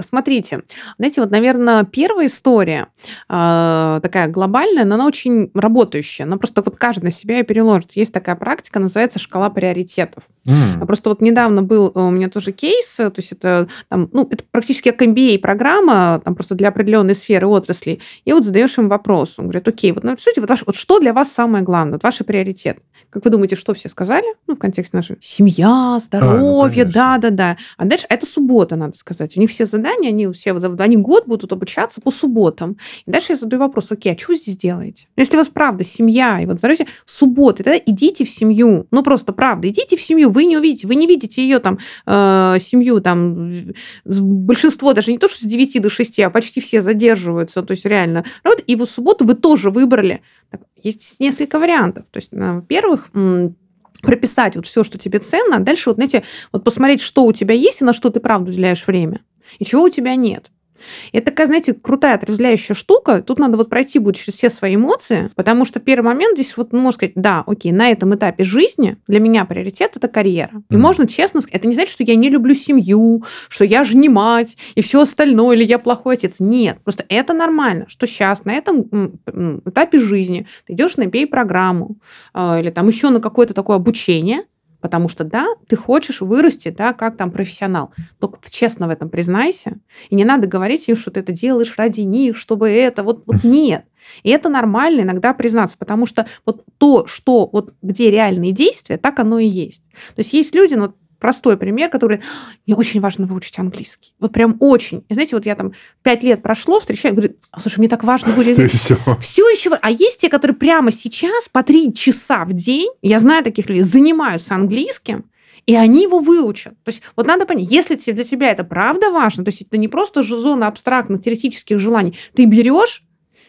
смотрите, знаете, вот, наверное, первая история, а, такая глобальная, но она очень работающая. Она просто вот каждый на себя и переложит. Есть такая практика, называется шкала приоритетов. Mm. Просто вот недавно был у меня тоже кейс, то есть это, там, ну, это практически как MBA-программа, там просто для определенной сферы отрасли. И вот задаешь им вопрос. Он говорит, окей, вот, ну, сути, вот, ваш, вот что для вас самое главное, вот ваши приоритеты? Как вы думаете, что все сказали? Ну, в контексте нашей семья, здоровье, да-да-да. А, ну, а дальше это суббота, надо сказать. У них все задания, они все, они год будут обучаться по субботам. И дальше я задаю вопрос, окей, а что вы здесь делаете? Если у вас правда семья, и вот здоровье, субботы, тогда идите в семью. Ну, просто правда, идите в семью. Вы не увидите, вы не видите ее там, э, семью там, большинство даже не то, что с 9 до 6, а почти все задерживаются, то есть реально. Вот, и в субботу вы тоже выбрали. Есть несколько вариантов. То есть, во-первых, прописать вот все, что тебе ценно, а дальше вот, знаете, вот посмотреть, что у тебя есть и на что ты правда уделяешь время, и чего у тебя нет. Это такая, знаете, крутая отрезвляющая штука. Тут надо вот пройти будет через все свои эмоции, потому что в первый момент здесь вот ну, можно сказать, да, окей, на этом этапе жизни для меня приоритет это карьера. И mm. можно честно сказать, это не значит, что я не люблю семью, что я же не мать и все остальное, или я плохой отец. Нет, просто это нормально, что сейчас на этом этапе жизни ты идешь на BA-программу а, или там еще на какое-то такое обучение, Потому что, да, ты хочешь вырасти, да, как там профессионал. Только честно в этом признайся. И не надо говорить им, что ты это делаешь ради них, чтобы это. Вот, вот нет. И это нормально иногда признаться, потому что вот то, что вот где реальные действия, так оно и есть. То есть есть люди, ну, простой пример, который мне очень важно выучить английский. Вот прям очень. И знаете, вот я там пять лет прошло, встречаю, говорю, слушай, мне так важно [laughs] выучить. Все еще. Все еще. А есть те, которые прямо сейчас по три часа в день, я знаю таких людей, занимаются английским, и они его выучат. То есть вот надо понять, если для тебя это правда важно, то есть это не просто же зона абстрактных теоретических желаний, ты берешь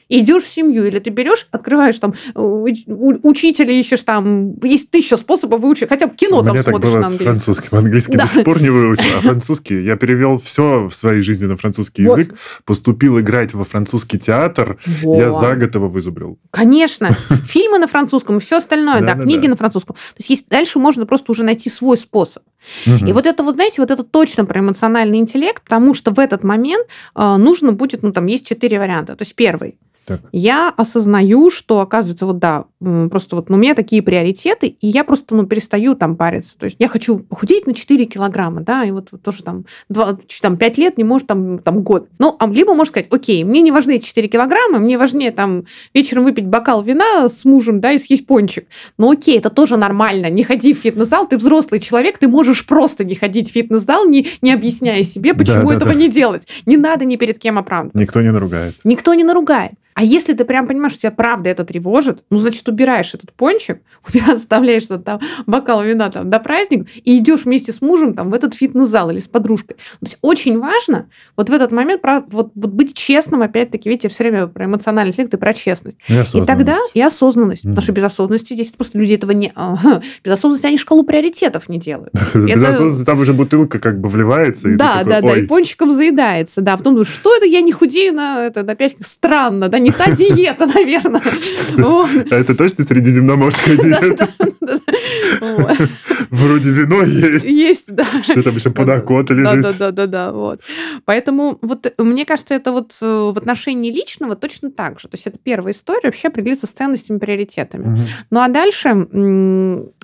идешь в семью, или ты берешь, открываешь там э, учителя, ищешь там, есть тысяча способов выучить, хотя бы кино У там меня смотришь так было на английском. французским, английский да. до сих пор не выучил, а [laughs] французский, я перевел все в своей жизни на французский вот. язык, поступил играть во французский театр, я за год его вызубрил. Конечно, [laughs] фильмы на французском и все остальное, да, книги на французском. То есть есть дальше можно просто уже найти свой способ. И вот это вот, знаете, вот это точно про эмоциональный интеллект, потому что в этот момент э, нужно будет, ну там есть четыре варианта. То есть первый Так. Я осознаю, что, оказывается, вот да, просто вот ну, у меня такие приоритеты, и я просто ну, перестаю там париться. То есть я хочу похудеть на 4 килограмма, да, и вот, вот тоже там, 2, там 5 лет, не может там, там год. Ну, а либо можно сказать, окей, мне не важны эти 4 килограмма, мне важнее там вечером выпить бокал вина с мужем, да, и съесть пончик. Ну, окей, это тоже нормально. Не ходи в фитнес-зал, ты взрослый человек, ты можешь просто не ходить в фитнес-зал, не, не объясняя себе, почему да, да, этого да. не делать. Не надо ни перед кем оправдываться. Никто не наругает. Никто не наругает. А если ты прям понимаешь, что тебя правда это тревожит, ну, значит, убираешь этот пончик, [laughs] оставляешь там бокал вина там до праздника и идешь вместе с мужем там в этот фитнес-зал или с подружкой. То есть очень важно вот в этот момент вот, вот быть честным, опять-таки, видите, все время про эмоциональный интеллект и про честность. И, и тогда и осознанность. Mm. Потому что без осознанности здесь просто люди этого не... [laughs] Без осознанности они шкалу приоритетов не делают. [laughs] Без осознанности там уже бутылка как бы вливается. Да, да, да, и пончиком заедается. Да, потом думаешь, что это я не худею на, это, на 5 странно, да, не не та диета, наверное. А это точно средиземноморская диета? Вроде вино есть. Есть, да. Что там еще подокота лежит. Да, да, да, да, вот. Поэтому вот мне кажется, это вот э, в отношении личного точно так же. То есть это первая история вообще определиться с ценностями, приоритетами. Ну а дальше,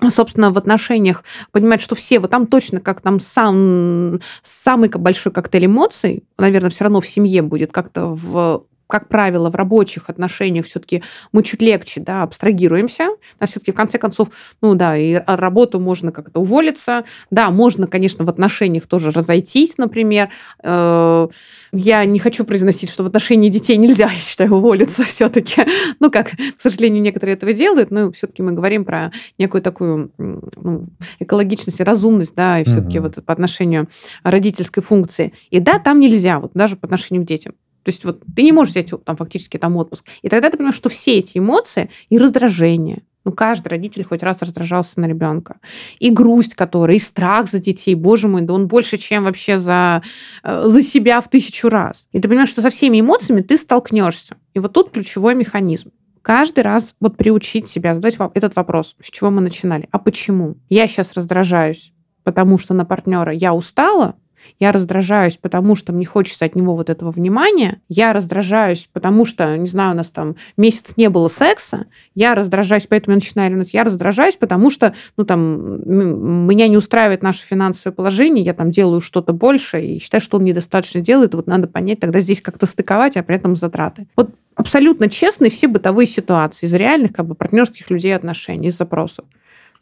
собственно, в отношениях понимать, что все, вот там точно как там сам, самый большой коктейль эмоций, наверное, все равно в семье будет как-то в как правило, в рабочих отношениях все-таки мы чуть легче да, абстрагируемся. Да, все-таки, в конце концов, ну да, и работу можно как-то уволиться. Да, можно, конечно, в отношениях тоже разойтись, например. Э, я не хочу произносить, что в отношении детей нельзя, [laughs] я считаю, уволиться все-таки. Ну, как, к сожалению, некоторые этого делают, но все-таки мы говорим про некую такую ну, экологичность и разумность, да, и все-таки угу. вот по отношению родительской функции. И да, там нельзя, вот даже по отношению к детям. То есть вот ты не можешь взять там фактически там отпуск. И тогда ты понимаешь, что все эти эмоции и раздражение, ну, каждый родитель хоть раз раздражался на ребенка. И грусть, которая, и страх за детей, боже мой, да он больше, чем вообще за, э, за себя в тысячу раз. И ты понимаешь, что со всеми эмоциями ты столкнешься. И вот тут ключевой механизм. Каждый раз вот приучить себя задать этот вопрос, с чего мы начинали. А почему? Я сейчас раздражаюсь, потому что на партнера я устала, я раздражаюсь, потому что мне хочется от него вот этого внимания, я раздражаюсь, потому что, не знаю, у нас там месяц не было секса, я раздражаюсь, поэтому я начинаю ревновать, я раздражаюсь, потому что, ну, там, меня не устраивает наше финансовое положение, я там делаю что-то больше и считаю, что он недостаточно делает, вот надо понять, тогда здесь как-то стыковать, а при этом затраты. Вот абсолютно честные все бытовые ситуации из реальных как бы партнерских людей отношений, из запросов.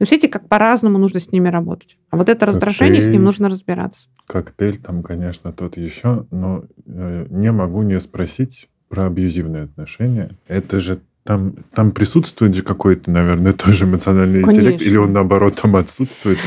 Но все эти как по-разному нужно с ними работать. А вот это раздражение, с ним нужно разбираться. Коктейль там, конечно, тот еще, но э, не могу не спросить про абьюзивные отношения. Это же там, там присутствует же какой-то, наверное, [laughs] тоже эмоциональный Конечно. интеллект, или он, наоборот, там отсутствует.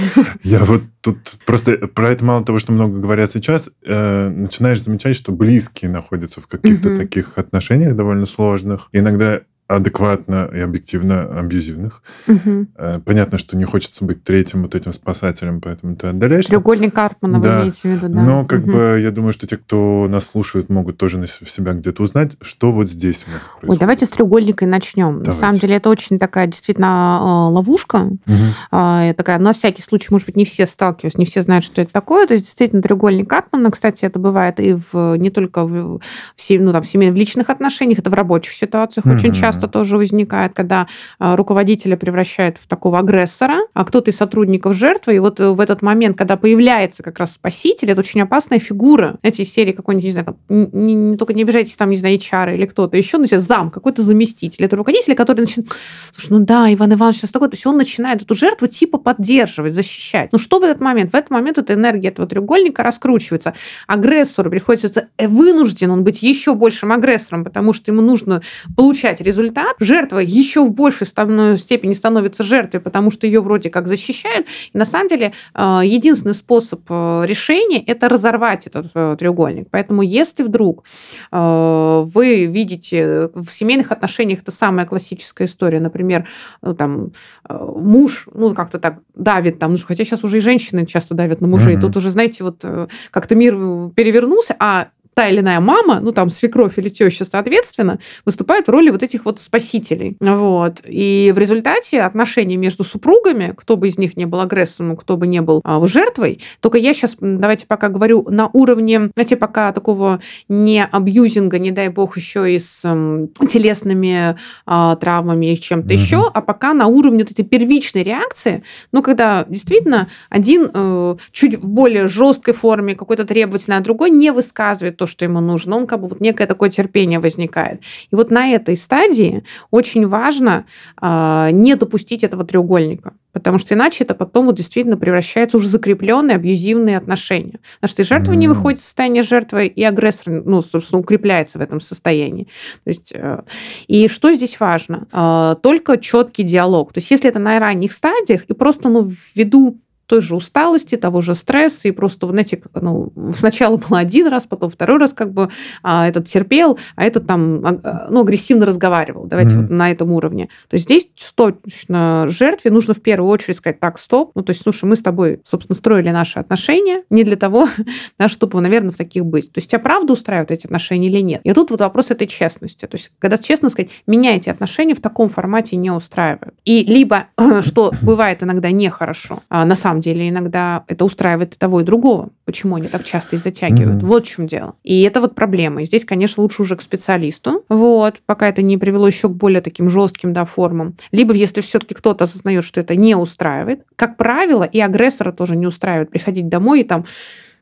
Я вот тут просто про это мало того, что много говорят сейчас, э, начинаешь замечать, что близкие находятся в каких-то таких отношениях довольно сложных. Иногда адекватно и объективно абьюзивных. Угу. Понятно, что не хочется быть третьим вот этим спасателем, поэтому ты отдаляешься. Треугольник Карпмана да. вы имеете в виду, да? Но как угу. бы я думаю, что те, кто нас слушают, могут тоже на себя где-то узнать, что вот здесь у нас происходит. Ой, давайте с треугольника начнем. Давайте. На самом деле это очень такая действительно а, ловушка. Угу. Такая, на всякий случай, может быть, не все сталкиваются, не все знают, что это такое. То есть действительно треугольник Карпмана, кстати, это бывает и в, не только в, в, ну, там, в семейных, в личных отношениях, это в рабочих ситуациях угу. очень часто часто тоже возникает, когда а, руководителя превращают в такого агрессора, а кто-то из сотрудников жертвы. И вот э, в этот момент, когда появляется как раз спаситель, это очень опасная фигура. Эти серии какой-нибудь, не знаю, там, не, не, только не обижайтесь, там, не знаю, HR или кто-то еще, ну, зам, какой-то заместитель. Это руководитель, который начинает, слушай, ну да, Иван Иванович сейчас такой. То есть он начинает эту жертву типа поддерживать, защищать. Ну что в этот момент? В этот момент эта энергия этого треугольника раскручивается. Агрессору приходится вынужден он быть еще большим агрессором, потому что ему нужно получать результат результат, жертва еще в большей степени становится жертвой, потому что ее вроде как защищают. И на самом деле э, единственный способ э, решения – это разорвать этот э, треугольник. Поэтому если вдруг вы видите в семейных отношениях, это самая классическая история, например, ну, там, муж, ну, как-то так давит, там, ну, хотя сейчас уже и женщины часто давят на мужей, mm-hmm. тут уже, знаете, вот как-то мир перевернулся, а та или иная мама, ну там свекровь или теща, соответственно, выступает в роли вот этих вот спасителей. Вот. И в результате отношения между супругами, кто бы из них не был агрессором, кто бы не был а, жертвой, только я сейчас, давайте пока говорю, на уровне, знаете, пока такого не абьюзинга, не дай бог, еще и с э, телесными э, травмами и чем-то угу. еще, а пока на уровне вот этой первичной реакции, ну, когда действительно один э, чуть в более жесткой форме, какой-то требовательный, а другой не высказывает то, что ему нужно, он как бы вот некое такое терпение возникает. И вот на этой стадии очень важно э, не допустить этого треугольника. Потому что иначе это потом вот действительно превращается уже в закрепленные абьюзивные отношения. Потому что и жертва mm. не выходит из состояния жертвы, и агрессор, ну, собственно, укрепляется в этом состоянии. То есть, э, и что здесь важно? Э, только четкий диалог. То есть, если это на ранних стадиях, и просто, ну, ввиду той же усталости, того же стресса, и просто, знаете, как, ну, сначала было один раз, потом второй раз как бы а, этот терпел, а этот там а, а, ну, агрессивно разговаривал. Давайте mm-hmm. вот на этом уровне. То есть здесь точно жертве нужно в первую очередь сказать, так, стоп, ну, то есть, слушай, мы с тобой, собственно, строили наши отношения не для того, [laughs] да, чтобы, наверное, в таких быть. То есть тебя правда устраивают эти отношения или нет? И тут вот вопрос этой честности. То есть когда честно сказать, меня эти отношения в таком формате не устраивают. И либо, [clears throat] что бывает иногда нехорошо, а, на самом самом деле иногда это устраивает и того, и другого. Почему они так часто и затягивают? Mm-hmm. Вот в чем дело. И это вот проблема. И здесь, конечно, лучше уже к специалисту, вот, пока это не привело еще к более таким жестким да, формам. Либо если все-таки кто-то осознает, что это не устраивает, как правило, и агрессора тоже не устраивает приходить домой и там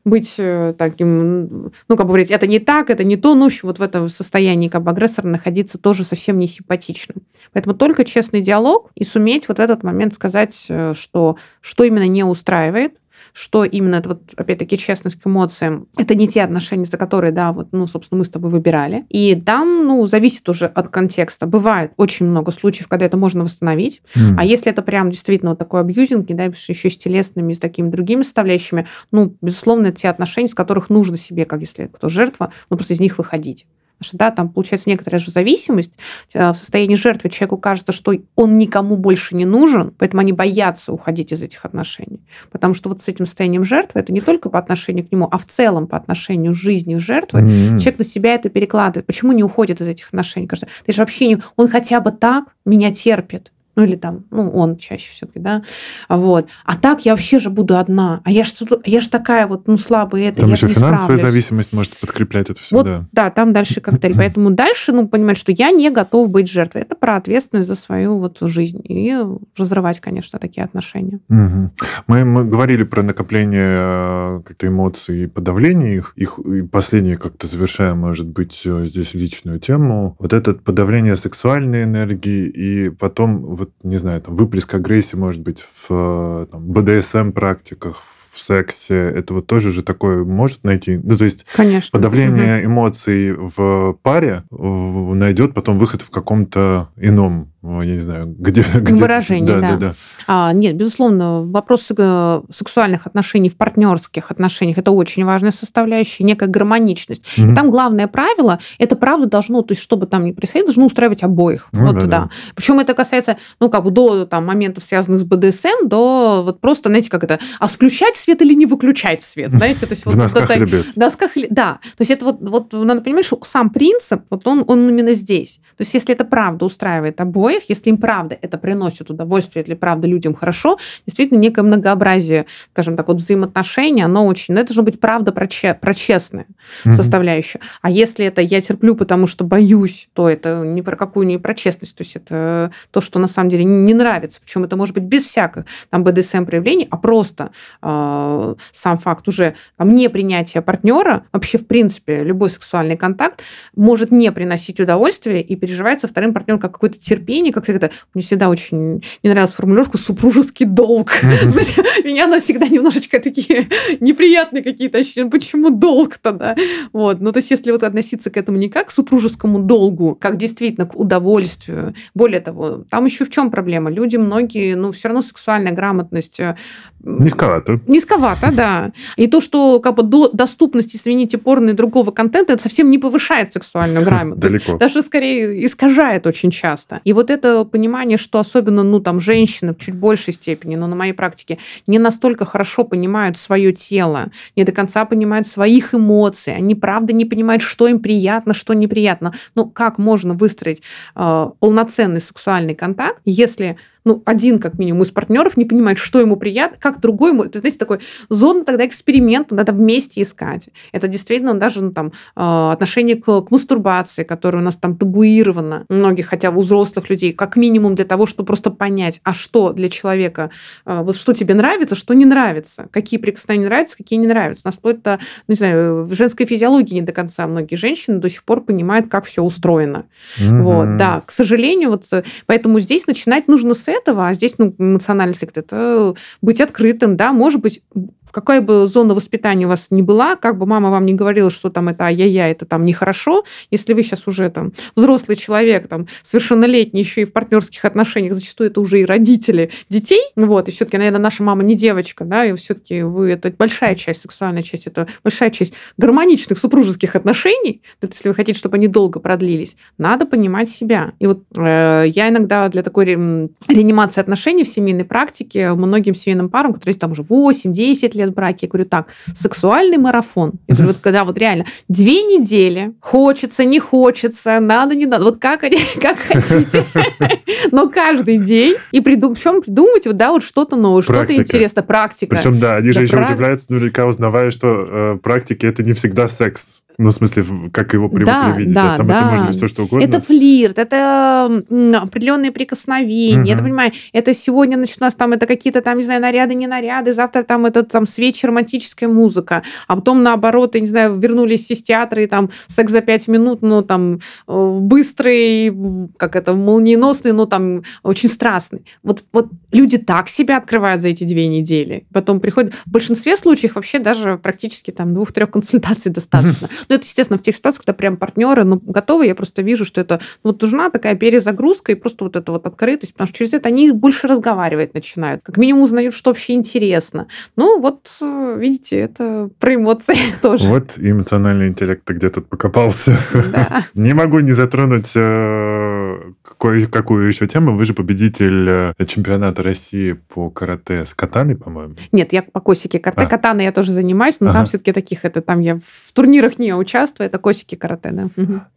быть э, таким, ну, как бы говорить, это не так, это не то, ну, вот в этом состоянии как бы агрессора находиться тоже совсем не симпатично. Поэтому только честный диалог и суметь вот этот момент сказать, э, что, что именно не устраивает, что именно, вот, опять-таки, честность к эмоциям, это не те отношения, за которые, да, вот, ну, собственно, мы с тобой выбирали. И там, ну, зависит уже от контекста. Бывает очень много случаев, когда это можно восстановить. Mm. А если это прям действительно вот такой абьюзинг, не дай еще с телесными, с такими другими составляющими, ну, безусловно, это те отношения, с которых нужно себе, как если кто жертва, ну, просто из них выходить. Что, да, там получается некоторая же зависимость. Э, в состоянии жертвы человеку кажется, что он никому больше не нужен, поэтому они боятся уходить из этих отношений. Потому что вот с этим состоянием жертвы, это не только по отношению к нему, а в целом по отношению к жизни жертвы, mm-hmm. человек на себя это перекладывает. Почему не уходит из этих отношений? Кажется, ты же вообще не... Он хотя бы так меня терпит ну или там, ну он чаще все-таки, да, вот. А так я вообще же буду одна, а я же я же такая вот, ну слабая это, там я еще не финансовая справлюсь. зависимость может подкреплять это все, вот, да. Да, там дальше коктейль, [laughs] поэтому дальше, ну понимать, что я не готов быть жертвой, это про ответственность за свою вот жизнь и разрывать, конечно, такие отношения. Угу. Мы мы говорили про накопление э, как-то эмоций и подавление их, их и последнее как-то завершаем, может быть, э, здесь личную тему, вот это подавление сексуальной энергии и потом вот вот, не знаю, там, выплеск агрессии, может быть, в там, БДСМ-практиках, в сексе, это вот тоже же такое может найти. Ну, то есть Конечно. подавление угу. эмоций в паре найдет потом выход в каком-то ином я не знаю, где... [laughs] где Выражение, да. да. да, да. А, нет, безусловно, вопрос э, сексуальных отношений в партнерских отношениях – это очень важная составляющая, некая гармоничность. Угу. И там главное правило – это правда должно, то есть чтобы там ни происходило, должно устраивать обоих. Ну, вот, да, да. да. Причем это касается, ну, как бы до там, моментов, связанных с БДСМ, до вот просто, знаете, как это, а включать свет или не выключать свет, [laughs] знаете? То есть, вот, в носках это, или без? Носках, да. То есть это вот, вот надо понимать, что сам принцип, вот он, он именно здесь. То есть если это правда устраивает обоих, обоих, если им правда это приносит удовольствие, если правда людям хорошо, действительно некое многообразие, скажем так, вот взаимоотношений, оно очень, ну, это должно быть правда про, че, про честную mm-hmm. составляющую. А если это я терплю, потому что боюсь, то это не про какую, не про честность, то есть это то, что на самом деле не нравится, причем это может быть без всяких там БДСМ проявлений, а просто э, сам факт уже там, непринятия партнера, вообще в принципе любой сексуальный контакт может не приносить удовольствия и переживается вторым партнером как какое-то терпение, отношений, как это, мне всегда очень не нравилась формулировка «супружеский долг». [laughs] Меня она всегда немножечко такие неприятные какие-то ощущения. Почему долг-то, да? Вот. Ну, то есть, если вот относиться к этому не как к супружескому долгу, как действительно к удовольствию. Более того, там еще в чем проблема? Люди многие, ну, все равно сексуальная грамотность... Низковато. Низковато, да. И то, что как бы до доступность, извините, порно и другого контента, это совсем не повышает сексуальную [laughs] грамотность. Далеко. Даже скорее искажает очень часто. И вот вот это понимание, что особенно, ну, там, женщины в чуть большей степени, но на моей практике, не настолько хорошо понимают свое тело, не до конца понимают своих эмоций, они, правда, не понимают, что им приятно, что неприятно. Ну, как можно выстроить э, полноценный сексуальный контакт, если ну, один, как минимум, из партнеров не понимает, что ему приятно, как другой ему... Это, знаете, такой зона тогда эксперимента, надо вместе искать. Это действительно даже ну, там, а, отношение к, к мастурбации, которое у нас там табуировано многих, хотя у взрослых людей, как минимум для того, чтобы просто понять, а что для человека, а, вот что тебе нравится, что не нравится, какие прикосновения нравятся, какие не нравятся. У нас вплоть до, ну, не знаю, в женской физиологии не до конца многие женщины до сих пор понимают, как все устроено. Mm-hmm. Вот, да, к сожалению, вот поэтому здесь начинать нужно с этого, а здесь ну, эмоциональный сект это быть открытым, да, может быть, какая бы зона воспитания у вас ни была, как бы мама вам не говорила, что там это ай-яй-яй, это там нехорошо, если вы сейчас уже там взрослый человек, там, совершеннолетний, еще и в партнерских отношениях, зачастую это уже и родители детей, вот, и все-таки, наверное, наша мама не девочка, да, и все-таки вы, это большая часть, сексуальная часть, это большая часть гармоничных супружеских отношений, если вы хотите, чтобы они долго продлились, надо понимать себя. И вот э, я иногда для такой ре, реанимации отношений в семейной практике многим семейным парам, которые там уже 8-10 лет, лет в браке. Я говорю, так, сексуальный марафон. Я говорю, вот когда вот реально две недели, хочется, не хочется, надо, не надо, вот как, [laughs] как хотите, но каждый день. И придум, причем придумать, вот, да, вот что-то новое, что-то интересное, практика. Причем, да, они же еще удивляются, наверняка узнавая, что э, практики это не всегда секс. Ну, в смысле, как его привыкли да, видеть. Да, Там да. это быть все, что угодно. Это флирт, это определенные прикосновения. Угу. Я понимаю, это сегодня значит, у нас там это какие-то там, не знаю, наряды, не наряды, завтра там это там свечи, романтическая музыка, а потом наоборот, я не знаю, вернулись из театра и там секс за пять минут, ну, там э, быстрый, как это, молниеносный, но там очень страстный. Вот, вот люди так себя открывают за эти две недели. Потом приходят... В большинстве случаев вообще даже практически там двух-трех консультаций [laughs] достаточно. Ну, это, естественно, в тех ситуациях, когда прям партнеры ну, готовы, я просто вижу, что это ну, вот нужна такая перезагрузка и просто вот эта вот открытость, потому что через это они больше разговаривать начинают. Как минимум узнают, что вообще интересно. Ну, вот, э, видите, это про эмоции [laughs] тоже. Вот эмоциональный интеллект где тут покопался. Да. [laughs] Не могу не затронуть э, какую, какую еще тему. Вы же победитель э, чемпионата России по карате с катами, по-моему. Нет, я по косике карате. А. Катаны я тоже занимаюсь, но ага. там все-таки таких, это там я в турнирах не участвую, это косики карате, да.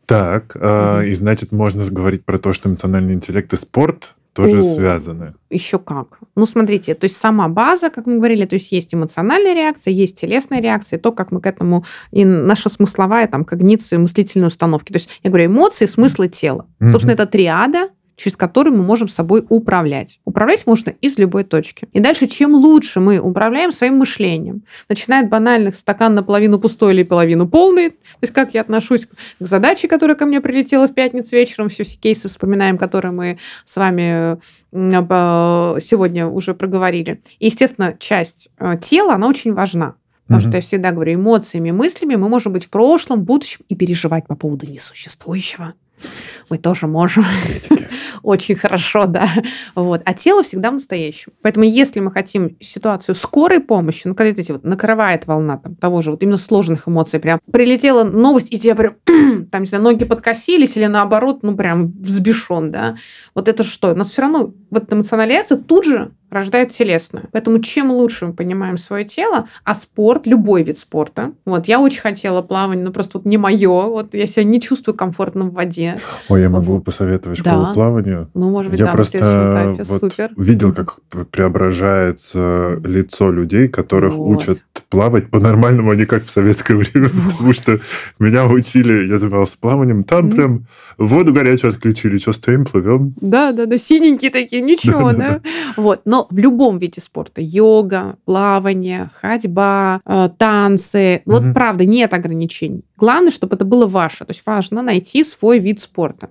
Так, угу. и значит, можно говорить про то, что эмоциональный интеллект и спорт тоже О, связаны. Еще как. Ну, смотрите, то есть сама база, как мы говорили, то есть есть эмоциональная реакция, есть телесная реакция, то, как мы к этому, и наша смысловая там когниция, мыслительные установки. То есть я говорю, эмоции, смыслы тела. Mm-hmm. Собственно, это триада через который мы можем собой управлять. Управлять можно из любой точки. И дальше, чем лучше мы управляем своим мышлением, начиная от банальных стакан наполовину пустой или половину полный, то есть как я отношусь к задаче, которая ко мне прилетела в пятницу вечером, все, все кейсы вспоминаем, которые мы с вами э, сегодня уже проговорили. И, естественно, часть э, тела, она очень важна. Потому угу. что я всегда говорю, эмоциями, мыслями мы можем быть в прошлом, будущем и переживать по поводу несуществующего мы тоже можем. [laughs] Очень хорошо, да. Вот. А тело всегда в настоящем. Поэтому если мы хотим ситуацию скорой помощи, ну, когда эти вот накрывает волна там, того же вот именно сложных эмоций, прям прилетела новость, и тебе прям, [clears throat] там, не знаю, ноги подкосились или наоборот, ну, прям взбешен, да. Вот это что? У нас все равно вот эмоциональная тут же рождает телесную. Поэтому чем лучше мы понимаем свое тело, а спорт, любой вид спорта. Вот, я очень хотела плавание, но просто вот не мое. Вот я себя не чувствую комфортно в воде. Ой, я могу вот. посоветовать школу да. плавания. Ну, может быть, я да, просто этапе. вот Супер. видел, как преображается лицо людей, которых вот. учат плавать по-нормальному, а не как в советское время. Вот. Потому что меня учили, я занимался плаванием, там mm. прям воду горячую отключили, что стоим, плывем. Да, да, да, синенькие такие, ничего, да. Вот, но в любом виде спорта, йога, плавание, ходьба, э, танцы, вот правда, нет ограничений. Главное, чтобы это было ваше. То есть важно найти свой вид спорта.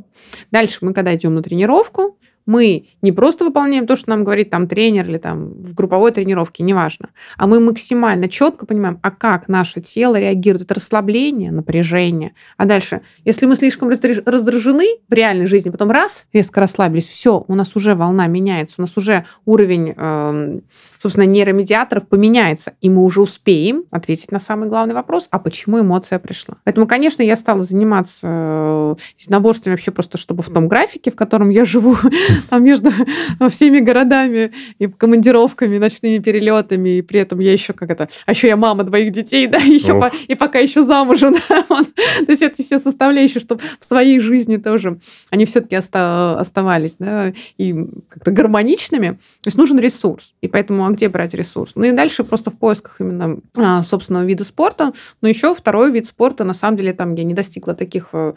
Дальше мы, когда идем на тренировку, мы не просто выполняем то, что нам говорит там тренер или там в групповой тренировке, неважно, а мы максимально четко понимаем, а как наше тело реагирует. Это расслабление, напряжение. А дальше, если мы слишком раздражены в реальной жизни, потом раз, резко расслабились, все, у нас уже волна меняется, у нас уже уровень, э, собственно, нейромедиаторов поменяется, и мы уже успеем ответить на самый главный вопрос, а почему эмоция пришла. Поэтому, конечно, я стала заниматься э, единоборствами вообще просто, чтобы в том графике, в котором я живу, [laughs] [laughs] там между [laughs] всеми городами и командировками, ночными перелетами, и при этом я еще как это, а еще я мама двоих детей, [laughs] да, еще по, и пока еще замужем, да, вот. то есть это все составляющие, чтобы в своей жизни тоже они все-таки оста- оставались, да, и как-то гармоничными. То есть нужен ресурс, и поэтому а где брать ресурс? Ну и дальше просто в поисках именно а, собственного вида спорта, но еще второй вид спорта, на самом деле, там я не достигла таких э,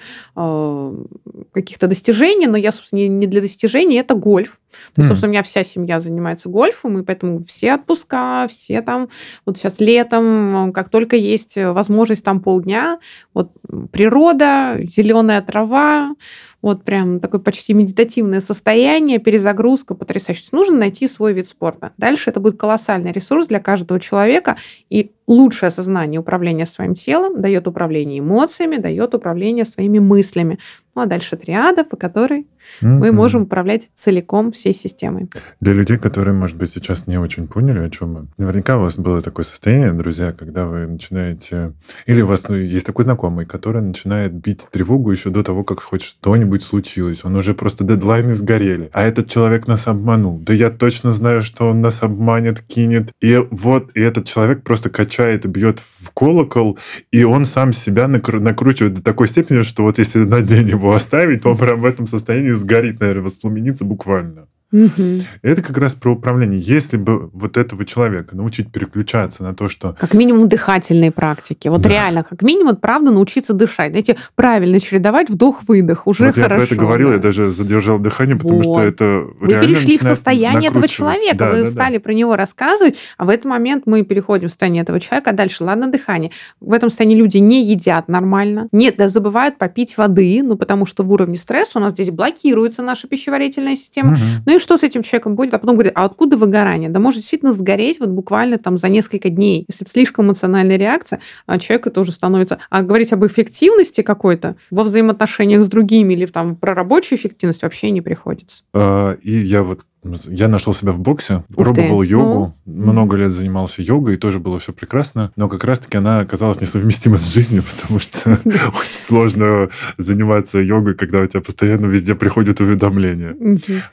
каких-то достижений, но я, собственно, не для достижений, это гольф. То есть, собственно, у меня вся семья занимается гольфом, и поэтому все отпуска, все там, вот сейчас летом, как только есть возможность там полдня, вот природа, зеленая трава, вот прям такое почти медитативное состояние, перезагрузка потрясающе. Нужно найти свой вид спорта. Дальше это будет колоссальный ресурс для каждого человека, и лучшее осознание управления своим телом дает управление эмоциями, дает управление своими мыслями. Ну а дальше триада, по которой mm-hmm. мы можем управлять целиком всей системой. Для людей, которые, может быть, сейчас не очень поняли, о чем мы. Наверняка у вас было такое состояние, друзья, когда вы начинаете... Или у вас ну, есть такой знакомый, который начинает бить тревогу еще до того, как хоть что-нибудь случилось. Он уже просто дедлайны сгорели. А этот человек нас обманул. Да я точно знаю, что он нас обманет, кинет. И вот, и этот человек просто качает, бьет в колокол, и он сам себя накручивает до такой степени, что вот если на день его оставить, то он прям в этом состоянии сгорит, наверное, воспламенится буквально. Угу. Это как раз про управление. Если бы вот этого человека научить переключаться на то, что... Как минимум дыхательные практики. Вот да. реально, как минимум, правда, научиться дышать. Знаете, правильно чередовать вдох-выдох. Уже вот хорошо. я про это говорил, да. я даже задержал дыхание, потому вот. что это Вы перешли в состояние этого человека, да, вы да, стали да. про него рассказывать, а в этот момент мы переходим в состояние этого человека, а дальше, ладно, дыхание. В этом состоянии люди не едят нормально. Нет, да, забывают попить воды, ну, потому что в уровне стресса у нас здесь блокируется наша пищеварительная система. Угу. Ну и что с этим человеком будет? А потом говорит, а откуда выгорание? Да может действительно сгореть вот буквально там за несколько дней. Если это слишком эмоциональная реакция, а человек тоже становится... А говорить об эффективности какой-то во взаимоотношениях с другими или там про рабочую эффективность вообще не приходится. А, и я вот я нашел себя в боксе, Ух пробовал ты. йогу, ну. много лет занимался йогой, и тоже было все прекрасно, но как раз-таки она оказалась несовместима с жизнью, [laughs] потому что [laughs] очень сложно заниматься йогой, когда у тебя постоянно везде приходят уведомления.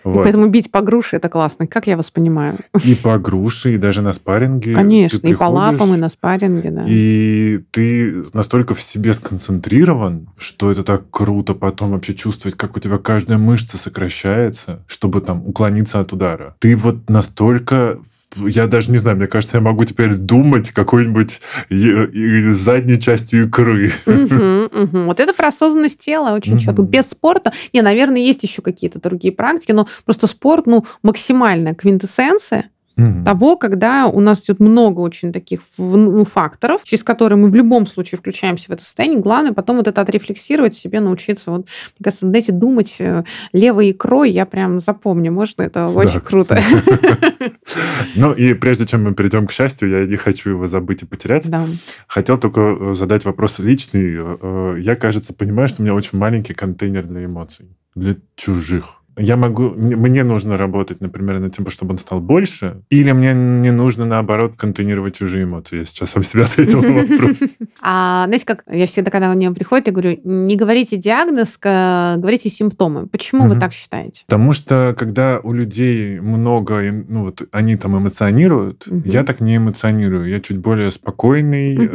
Поэтому бить по груши это классно, как я вас понимаю. И по груши, и даже на спарринге. Конечно, и по лапам, и на спарринге, да. И ты настолько в себе сконцентрирован, что это так круто потом вообще чувствовать, как у тебя каждая мышца сокращается, чтобы там уклониться от удара. Ты вот настолько я даже не знаю, мне кажется, я могу теперь думать какой-нибудь задней частью икры. Угу, угу. Вот это про осознанность тела очень угу. четко. Без спорта, не, наверное, есть еще какие-то другие практики, но просто спорт, ну, максимальная квинтэссенция угу. того, когда у нас идет много очень таких ну, факторов, через которые мы в любом случае включаемся в это состояние. Главное потом вот это отрефлексировать, себе научиться. Вот, мне кажется, знаете, думать э, левой икрой я прям запомню. Можно? Это очень круто. [laughs] Ну и прежде чем мы перейдем к счастью, я не хочу его забыть и потерять. Да. Хотел только э, задать вопрос личный. Э, я, кажется, понимаю, что у меня очень маленький контейнер для эмоций, для чужих я могу, мне нужно работать, например, над тем, чтобы он стал больше, или мне не нужно, наоборот, контейнировать чужие эмоции? Я сейчас сам себе ответил на вопрос. [laughs] А знаете, как я всегда, когда он мне приходит, я говорю, не говорите диагноз, говорите симптомы. Почему вы так считаете? Потому что, когда у людей много, ну вот они там эмоционируют, я так не эмоционирую. Я чуть более спокойный,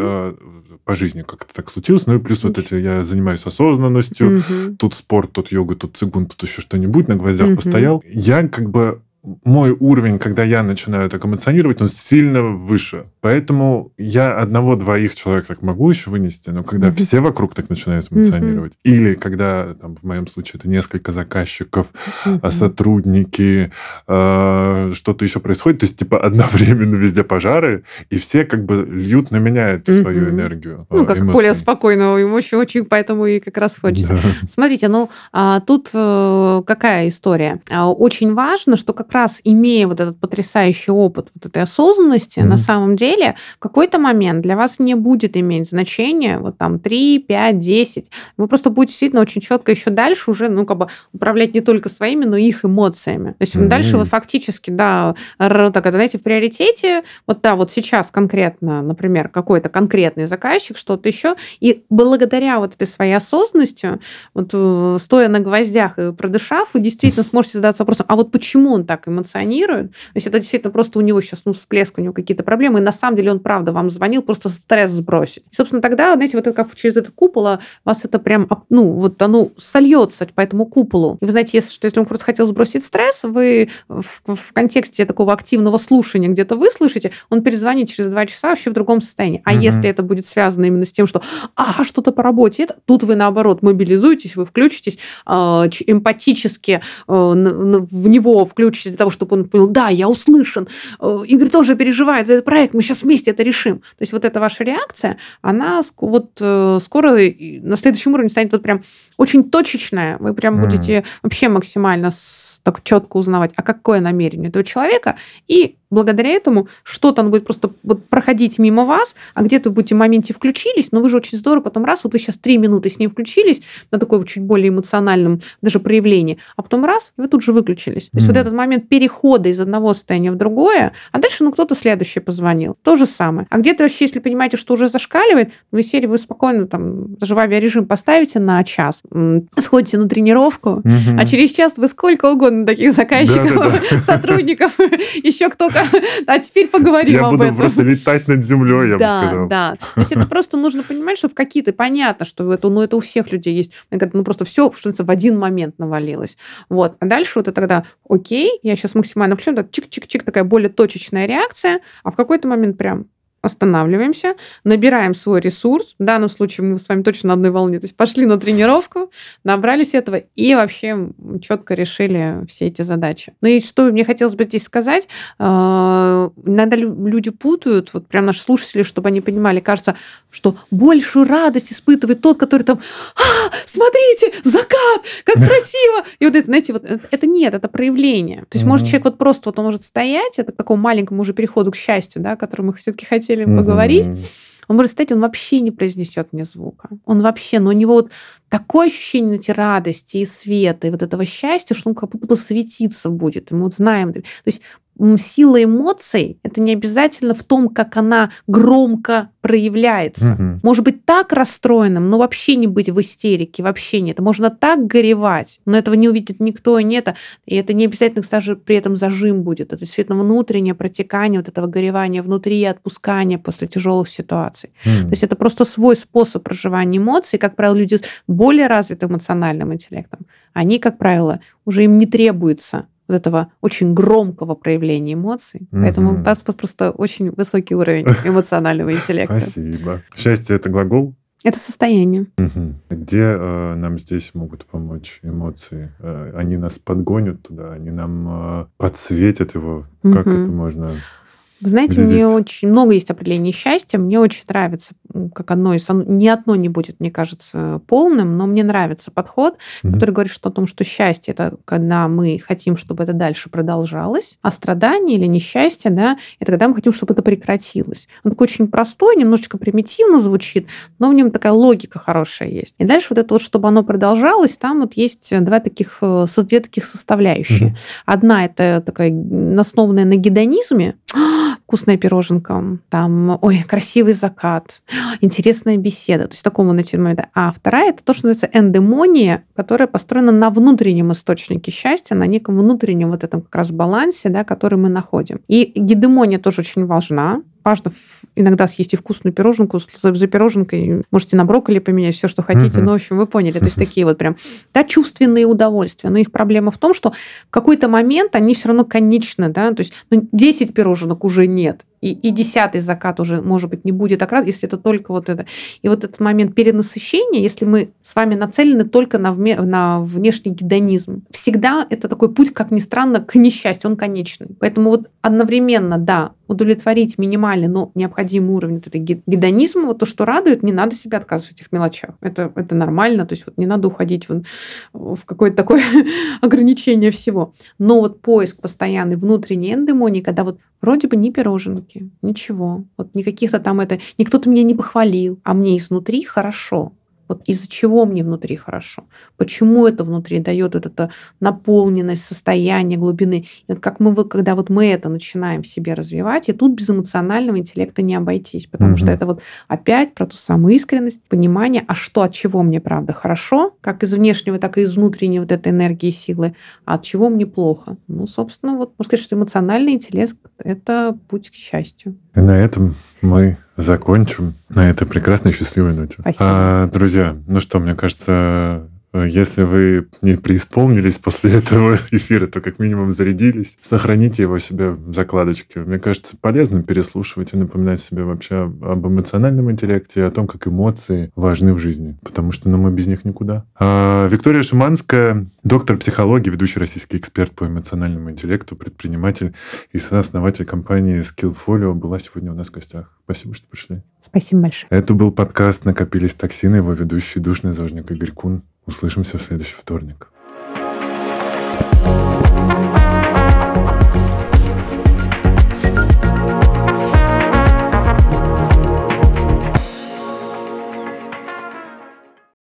по жизни как-то так случилось. Ну и плюс вот эти я занимаюсь осознанностью. Угу. Тут спорт, тут йога, тут цигун, тут еще что-нибудь. На гвоздях угу. постоял. Я как бы мой уровень, когда я начинаю так эмоционировать, он сильно выше. Поэтому я одного-двоих человек так могу еще вынести, но когда mm-hmm. все вокруг так начинают эмоционировать, mm-hmm. или когда, там, в моем случае, это несколько заказчиков, mm-hmm. сотрудники, э, что-то еще происходит, то есть, типа, одновременно везде пожары, и все как бы льют на меня эту mm-hmm. свою энергию. Ну, как эмоций. более спокойного, ему очень, очень поэтому и как раз хочется. Да. Смотрите, ну, а, тут э, какая история? А, очень важно, что как раз имея вот этот потрясающий опыт вот этой осознанности, mm-hmm. на самом деле в какой-то момент для вас не будет иметь значения вот там 3, 5, 10. Вы просто будете действительно очень четко еще дальше уже, ну, как бы управлять не только своими, но и их эмоциями. То есть mm-hmm. дальше вы фактически, да, так, знаете, в приоритете, вот да, вот сейчас конкретно, например, какой-то конкретный заказчик, что-то еще, и благодаря вот этой своей осознанности, вот э, стоя на гвоздях и продышав, вы действительно сможете задаться вопросом, а вот почему он так эмоционирует? То есть это действительно просто у него сейчас, ну, всплеск, у него какие-то проблемы, и на самом деле он, правда, вам звонил просто стресс сбросить. И, собственно, тогда, знаете, вот это как через этот купол а вас это прям, ну, вот оно сольется по этому куполу. И вы знаете, если, что если он просто хотел сбросить стресс, вы в, в контексте такого активного слушания где-то вы слышите, он перезвонит через два часа вообще в другом состоянии. А угу. если это будет связано именно с тем, что, а, что-то по работе, это, тут вы, наоборот, мобилизуетесь, вы включитесь, э, эмпатически э, в него включитесь для того, чтобы он понял, да, я услышан, э, Игорь тоже переживает за этот проект, мы сейчас вместе это решим. То есть вот эта ваша реакция, она вот э, скоро на следующем уровне станет вот прям очень точечная. Вы прям mm. будете вообще максимально так четко узнавать, а какое намерение этого человека, и благодаря этому что-то оно будет просто вот проходить мимо вас, а где-то вы будете в моменте включились, но вы же очень здорово потом раз, вот вы сейчас три минуты с ним включились на такой чуть более эмоциональном даже проявлении, а потом раз, и вы тут же выключились. То есть mm. вот этот момент перехода из одного состояния в другое, а дальше ну кто-то следующий позвонил. То же самое. А где-то вообще, если понимаете, что уже зашкаливает, вы сели, вы спокойно там даже в авиарежим поставите на час, сходите на тренировку, mm-hmm. а через час вы сколько угодно таких заказчиков, [laughs] сотрудников, [laughs] еще кто-то [laughs] а теперь поговорим я об этом. Я буду просто летать над землей, я да, бы сказал. Да, То есть это просто нужно понимать, что в какие-то... Понятно, что это, ну, это у всех людей есть. Ну, просто все, что в один момент навалилось. Вот. А дальше вот это тогда, окей, я сейчас максимально включу, так чик-чик-чик, такая более точечная реакция, а в какой-то момент прям останавливаемся, набираем свой ресурс. В данном случае мы с вами точно на одной волне. То есть пошли на тренировку, набрались этого и вообще четко решили все эти задачи. Ну и что мне хотелось бы здесь сказать, э, иногда люди путают, вот прям наши слушатели, чтобы они понимали, кажется, что большую радость испытывает тот, который там, а, смотрите, закат, как красиво. И вот это, знаете, вот это нет, это проявление. То есть может человек вот просто вот он может стоять, это к такому маленькому уже переходу к счастью, да, который мы все-таки хотим хотели mm-hmm. поговорить, он может стоять, он вообще не произнесет мне звука. Он вообще, но у него вот такое ощущение знаете, радости и света, и вот этого счастья, что он как будто бы светиться будет. И мы вот знаем. То есть сила эмоций это не обязательно в том, как она громко проявляется. Угу. Может быть так расстроенным, но вообще не быть в истерике, вообще нет. Можно так горевать, но этого не увидит никто и нет. И это не обязательно, кстати, при этом зажим будет. Это действительно внутреннее протекание вот этого горевания внутри и отпускания после тяжелых ситуаций. Угу. То есть это просто свой способ проживания эмоций. Как правило, люди с более развитым эмоциональным интеллектом, они, как правило, уже им не требуется вот этого очень громкого проявления эмоций. Угу. Поэтому у вас просто очень высокий уровень [laughs] эмоционального интеллекта. Спасибо. Счастье – это глагол? Это состояние. Угу. Где э, нам здесь могут помочь эмоции? Э, они нас подгонят туда, они нам э, подсветят его. Угу. Как это можно вы знаете, Где мне здесь... очень много есть определений счастья. Мне очень нравится, как одно из... Ни одно не будет, мне кажется, полным, но мне нравится подход, mm-hmm. который говорит что о том, что счастье – это когда мы хотим, чтобы это дальше продолжалось, а страдание или несчастье, да, это когда мы хотим, чтобы это прекратилось. Он такой очень простой, немножечко примитивно звучит, но в нем такая логика хорошая есть. И дальше вот это вот, чтобы оно продолжалось, там вот есть два таких, э, две таких составляющие. Mm-hmm. Одна – это такая основанная на гедонизме, вкусная пироженка, там, ой, красивый закат, интересная беседа. То есть такому начинаю. А вторая это то, что называется эндемония, которая построена на внутреннем источнике счастья, на неком внутреннем вот этом как раз балансе, да, который мы находим. И гедемония тоже очень важна, важно иногда съесть и вкусную пироженку, за, за пироженкой можете на брокколи поменять, все, что хотите, uh-huh. но, в общем, вы поняли. То есть [laughs] такие вот прям, да, чувственные удовольствия. Но их проблема в том, что в какой-то момент они все равно конечны, да, то есть ну, 10 пироженок уже нет и, и десятый закат уже, может быть, не будет так рад, если это только вот это. И вот этот момент перенасыщения, если мы с вами нацелены только на, вме, на внешний гедонизм, всегда это такой путь, как ни странно, к несчастью, он конечный. Поэтому вот одновременно, да, удовлетворить минимальный, но необходимый уровень вот этой гедонизма, вот то, что радует, не надо себе отказывать в этих мелочах. Это, это нормально, то есть вот не надо уходить в, в какое-то такое [laughs] ограничение всего. Но вот поиск постоянной внутренней эндемонии, когда вот Вроде бы ни пироженки, ничего. Вот никаких-то там это... Никто-то меня не похвалил, а мне изнутри хорошо. Вот из-за чего мне внутри хорошо? Почему это внутри дает вот это наполненность, состояние глубины? И вот как мы, когда вот мы это начинаем в себе развивать, и тут без эмоционального интеллекта не обойтись, потому угу. что это вот опять про ту самую искренность, понимание, а что от чего мне правда хорошо, как из внешнего, так и из внутренней вот этой энергии силы, а от чего мне плохо. Ну, собственно, вот можно сказать, что эмоциональный интеллект – это путь к счастью. И на этом мы закончим на этой прекрасной счастливой ноте. Спасибо. А, друзья, ну что, мне кажется, если вы не преисполнились после [laughs] этого эфира, то как минимум зарядились. Сохраните его себе в закладочке. Мне кажется, полезно переслушивать и напоминать себе вообще об эмоциональном интеллекте и о том, как эмоции важны в жизни. Потому что ну, мы без них никуда. А, Виктория Шиманская, доктор психологии, ведущий российский эксперт по эмоциональному интеллекту, предприниматель и сооснователь компании Skillfolio, была сегодня у нас в гостях. Спасибо, что пришли. Спасибо большое. Это был подкаст «Накопились токсины», его ведущий душный зожник Игорь Кун. Услышимся в следующий вторник. thank you